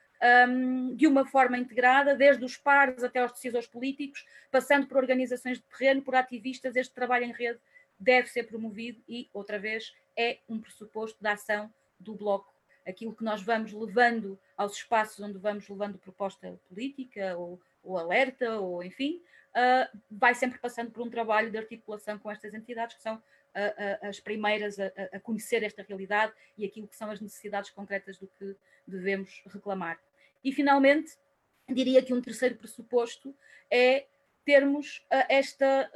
um, de uma forma integrada, desde os pares até aos decisores políticos, passando por organizações de terreno, por ativistas, este trabalho em rede deve ser promovido e, outra vez, é um pressuposto da ação do Bloco. Aquilo que nós vamos levando aos espaços onde vamos levando proposta política ou, ou alerta, ou enfim, uh, vai sempre passando por um trabalho de articulação com estas entidades que são uh, uh, as primeiras a, a, conhecer esta realidade e aquilo que são as necessidades concretas do que devemos reclamar. E, finalmente, diria que um terceiro pressuposto é termos esta,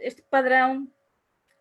este padrão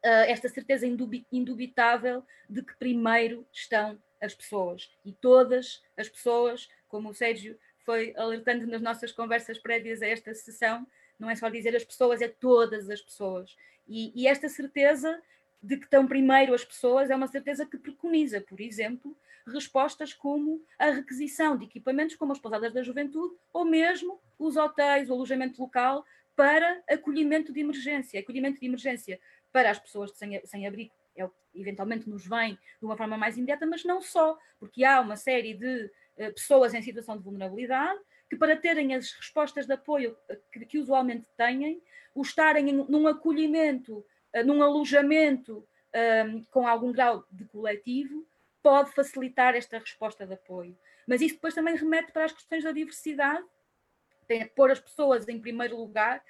esta certeza indubitável de que primeiro estão as pessoas e todas as pessoas, como o Sérgio foi alertando nas nossas conversas prévias a esta sessão, não é só dizer as pessoas, é todas as pessoas. E, e esta certeza de que estão primeiro as pessoas é uma certeza que preconiza, por exemplo, respostas como a requisição de equipamentos como as pousadas da juventude ou mesmo os hotéis, o alojamento local para acolhimento de emergência. Acolhimento de emergência para as pessoas sem, sem abrigo, é o que eventualmente nos vem de uma forma mais imediata, mas não só, porque há uma série de uh, pessoas em situação de vulnerabilidade que, para terem as respostas de apoio que, que usualmente têm, o estarem em, num acolhimento, uh, num alojamento um, ehm, com algum grau de coletivo, pode facilitar esta resposta de apoio. Mas isso depois também remete para as questões da diversidade, tem, pôr as pessoas em primeiro lugar,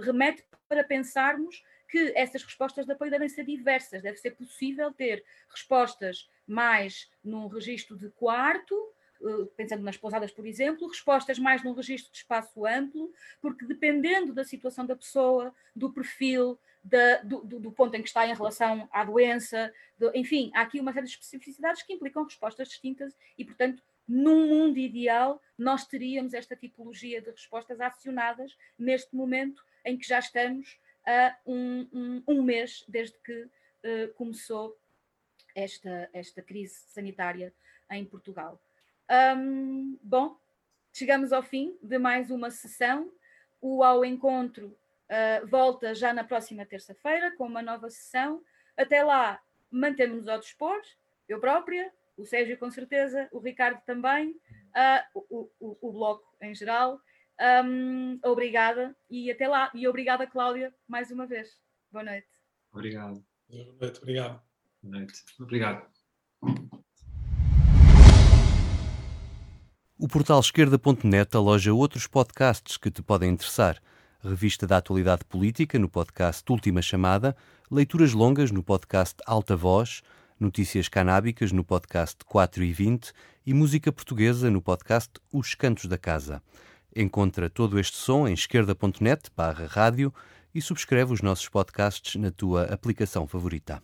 remete para pensarmos que essas respostas de apoio devem ser diversas, deve ser possível ter respostas mais num registro de quarto, eh, pensando nas pousadas, por exemplo, respostas mais num registro de espaço amplo, porque dependendo da situação da pessoa, do perfil, da, do, do, ponto em que está em relação à doença, do, enfim, há aqui uma série de especificidades que implicam respostas distintas e, portanto, num mundo ideal, nós teríamos esta tipologia de respostas acionadas neste momento em que já estamos a um, um, um mês desde que uh, começou esta, esta crise sanitária em Portugal. Um, bom, chegamos ao fim de mais uma sessão. O Ao Encontro uh, volta já na próxima terça-feira com uma nova sessão. Até lá, mantemos-nos ao dispor, eu própria, o Sérgio com certeza, o Ricardo também, uh, o, o, o Bloco em geral. Um, obrigada e até lá. E obrigada, Cláudia, mais uma vez. Boa noite. Obrigado. Boa noite, obrigado. Boa noite. Obrigado. O portal esquerda.net aloja outros podcasts que te podem interessar. Revista da Atualidade Política no podcast Última Chamada, leituras longas no podcast Alta Voz, notícias canábicas no podcast 4 e 20 e música portuguesa no podcast Os Cantos da Casa. Encontra todo este som em esquerda.net barra rádio e subscreve os nossos podcasts na tua aplicação favorita.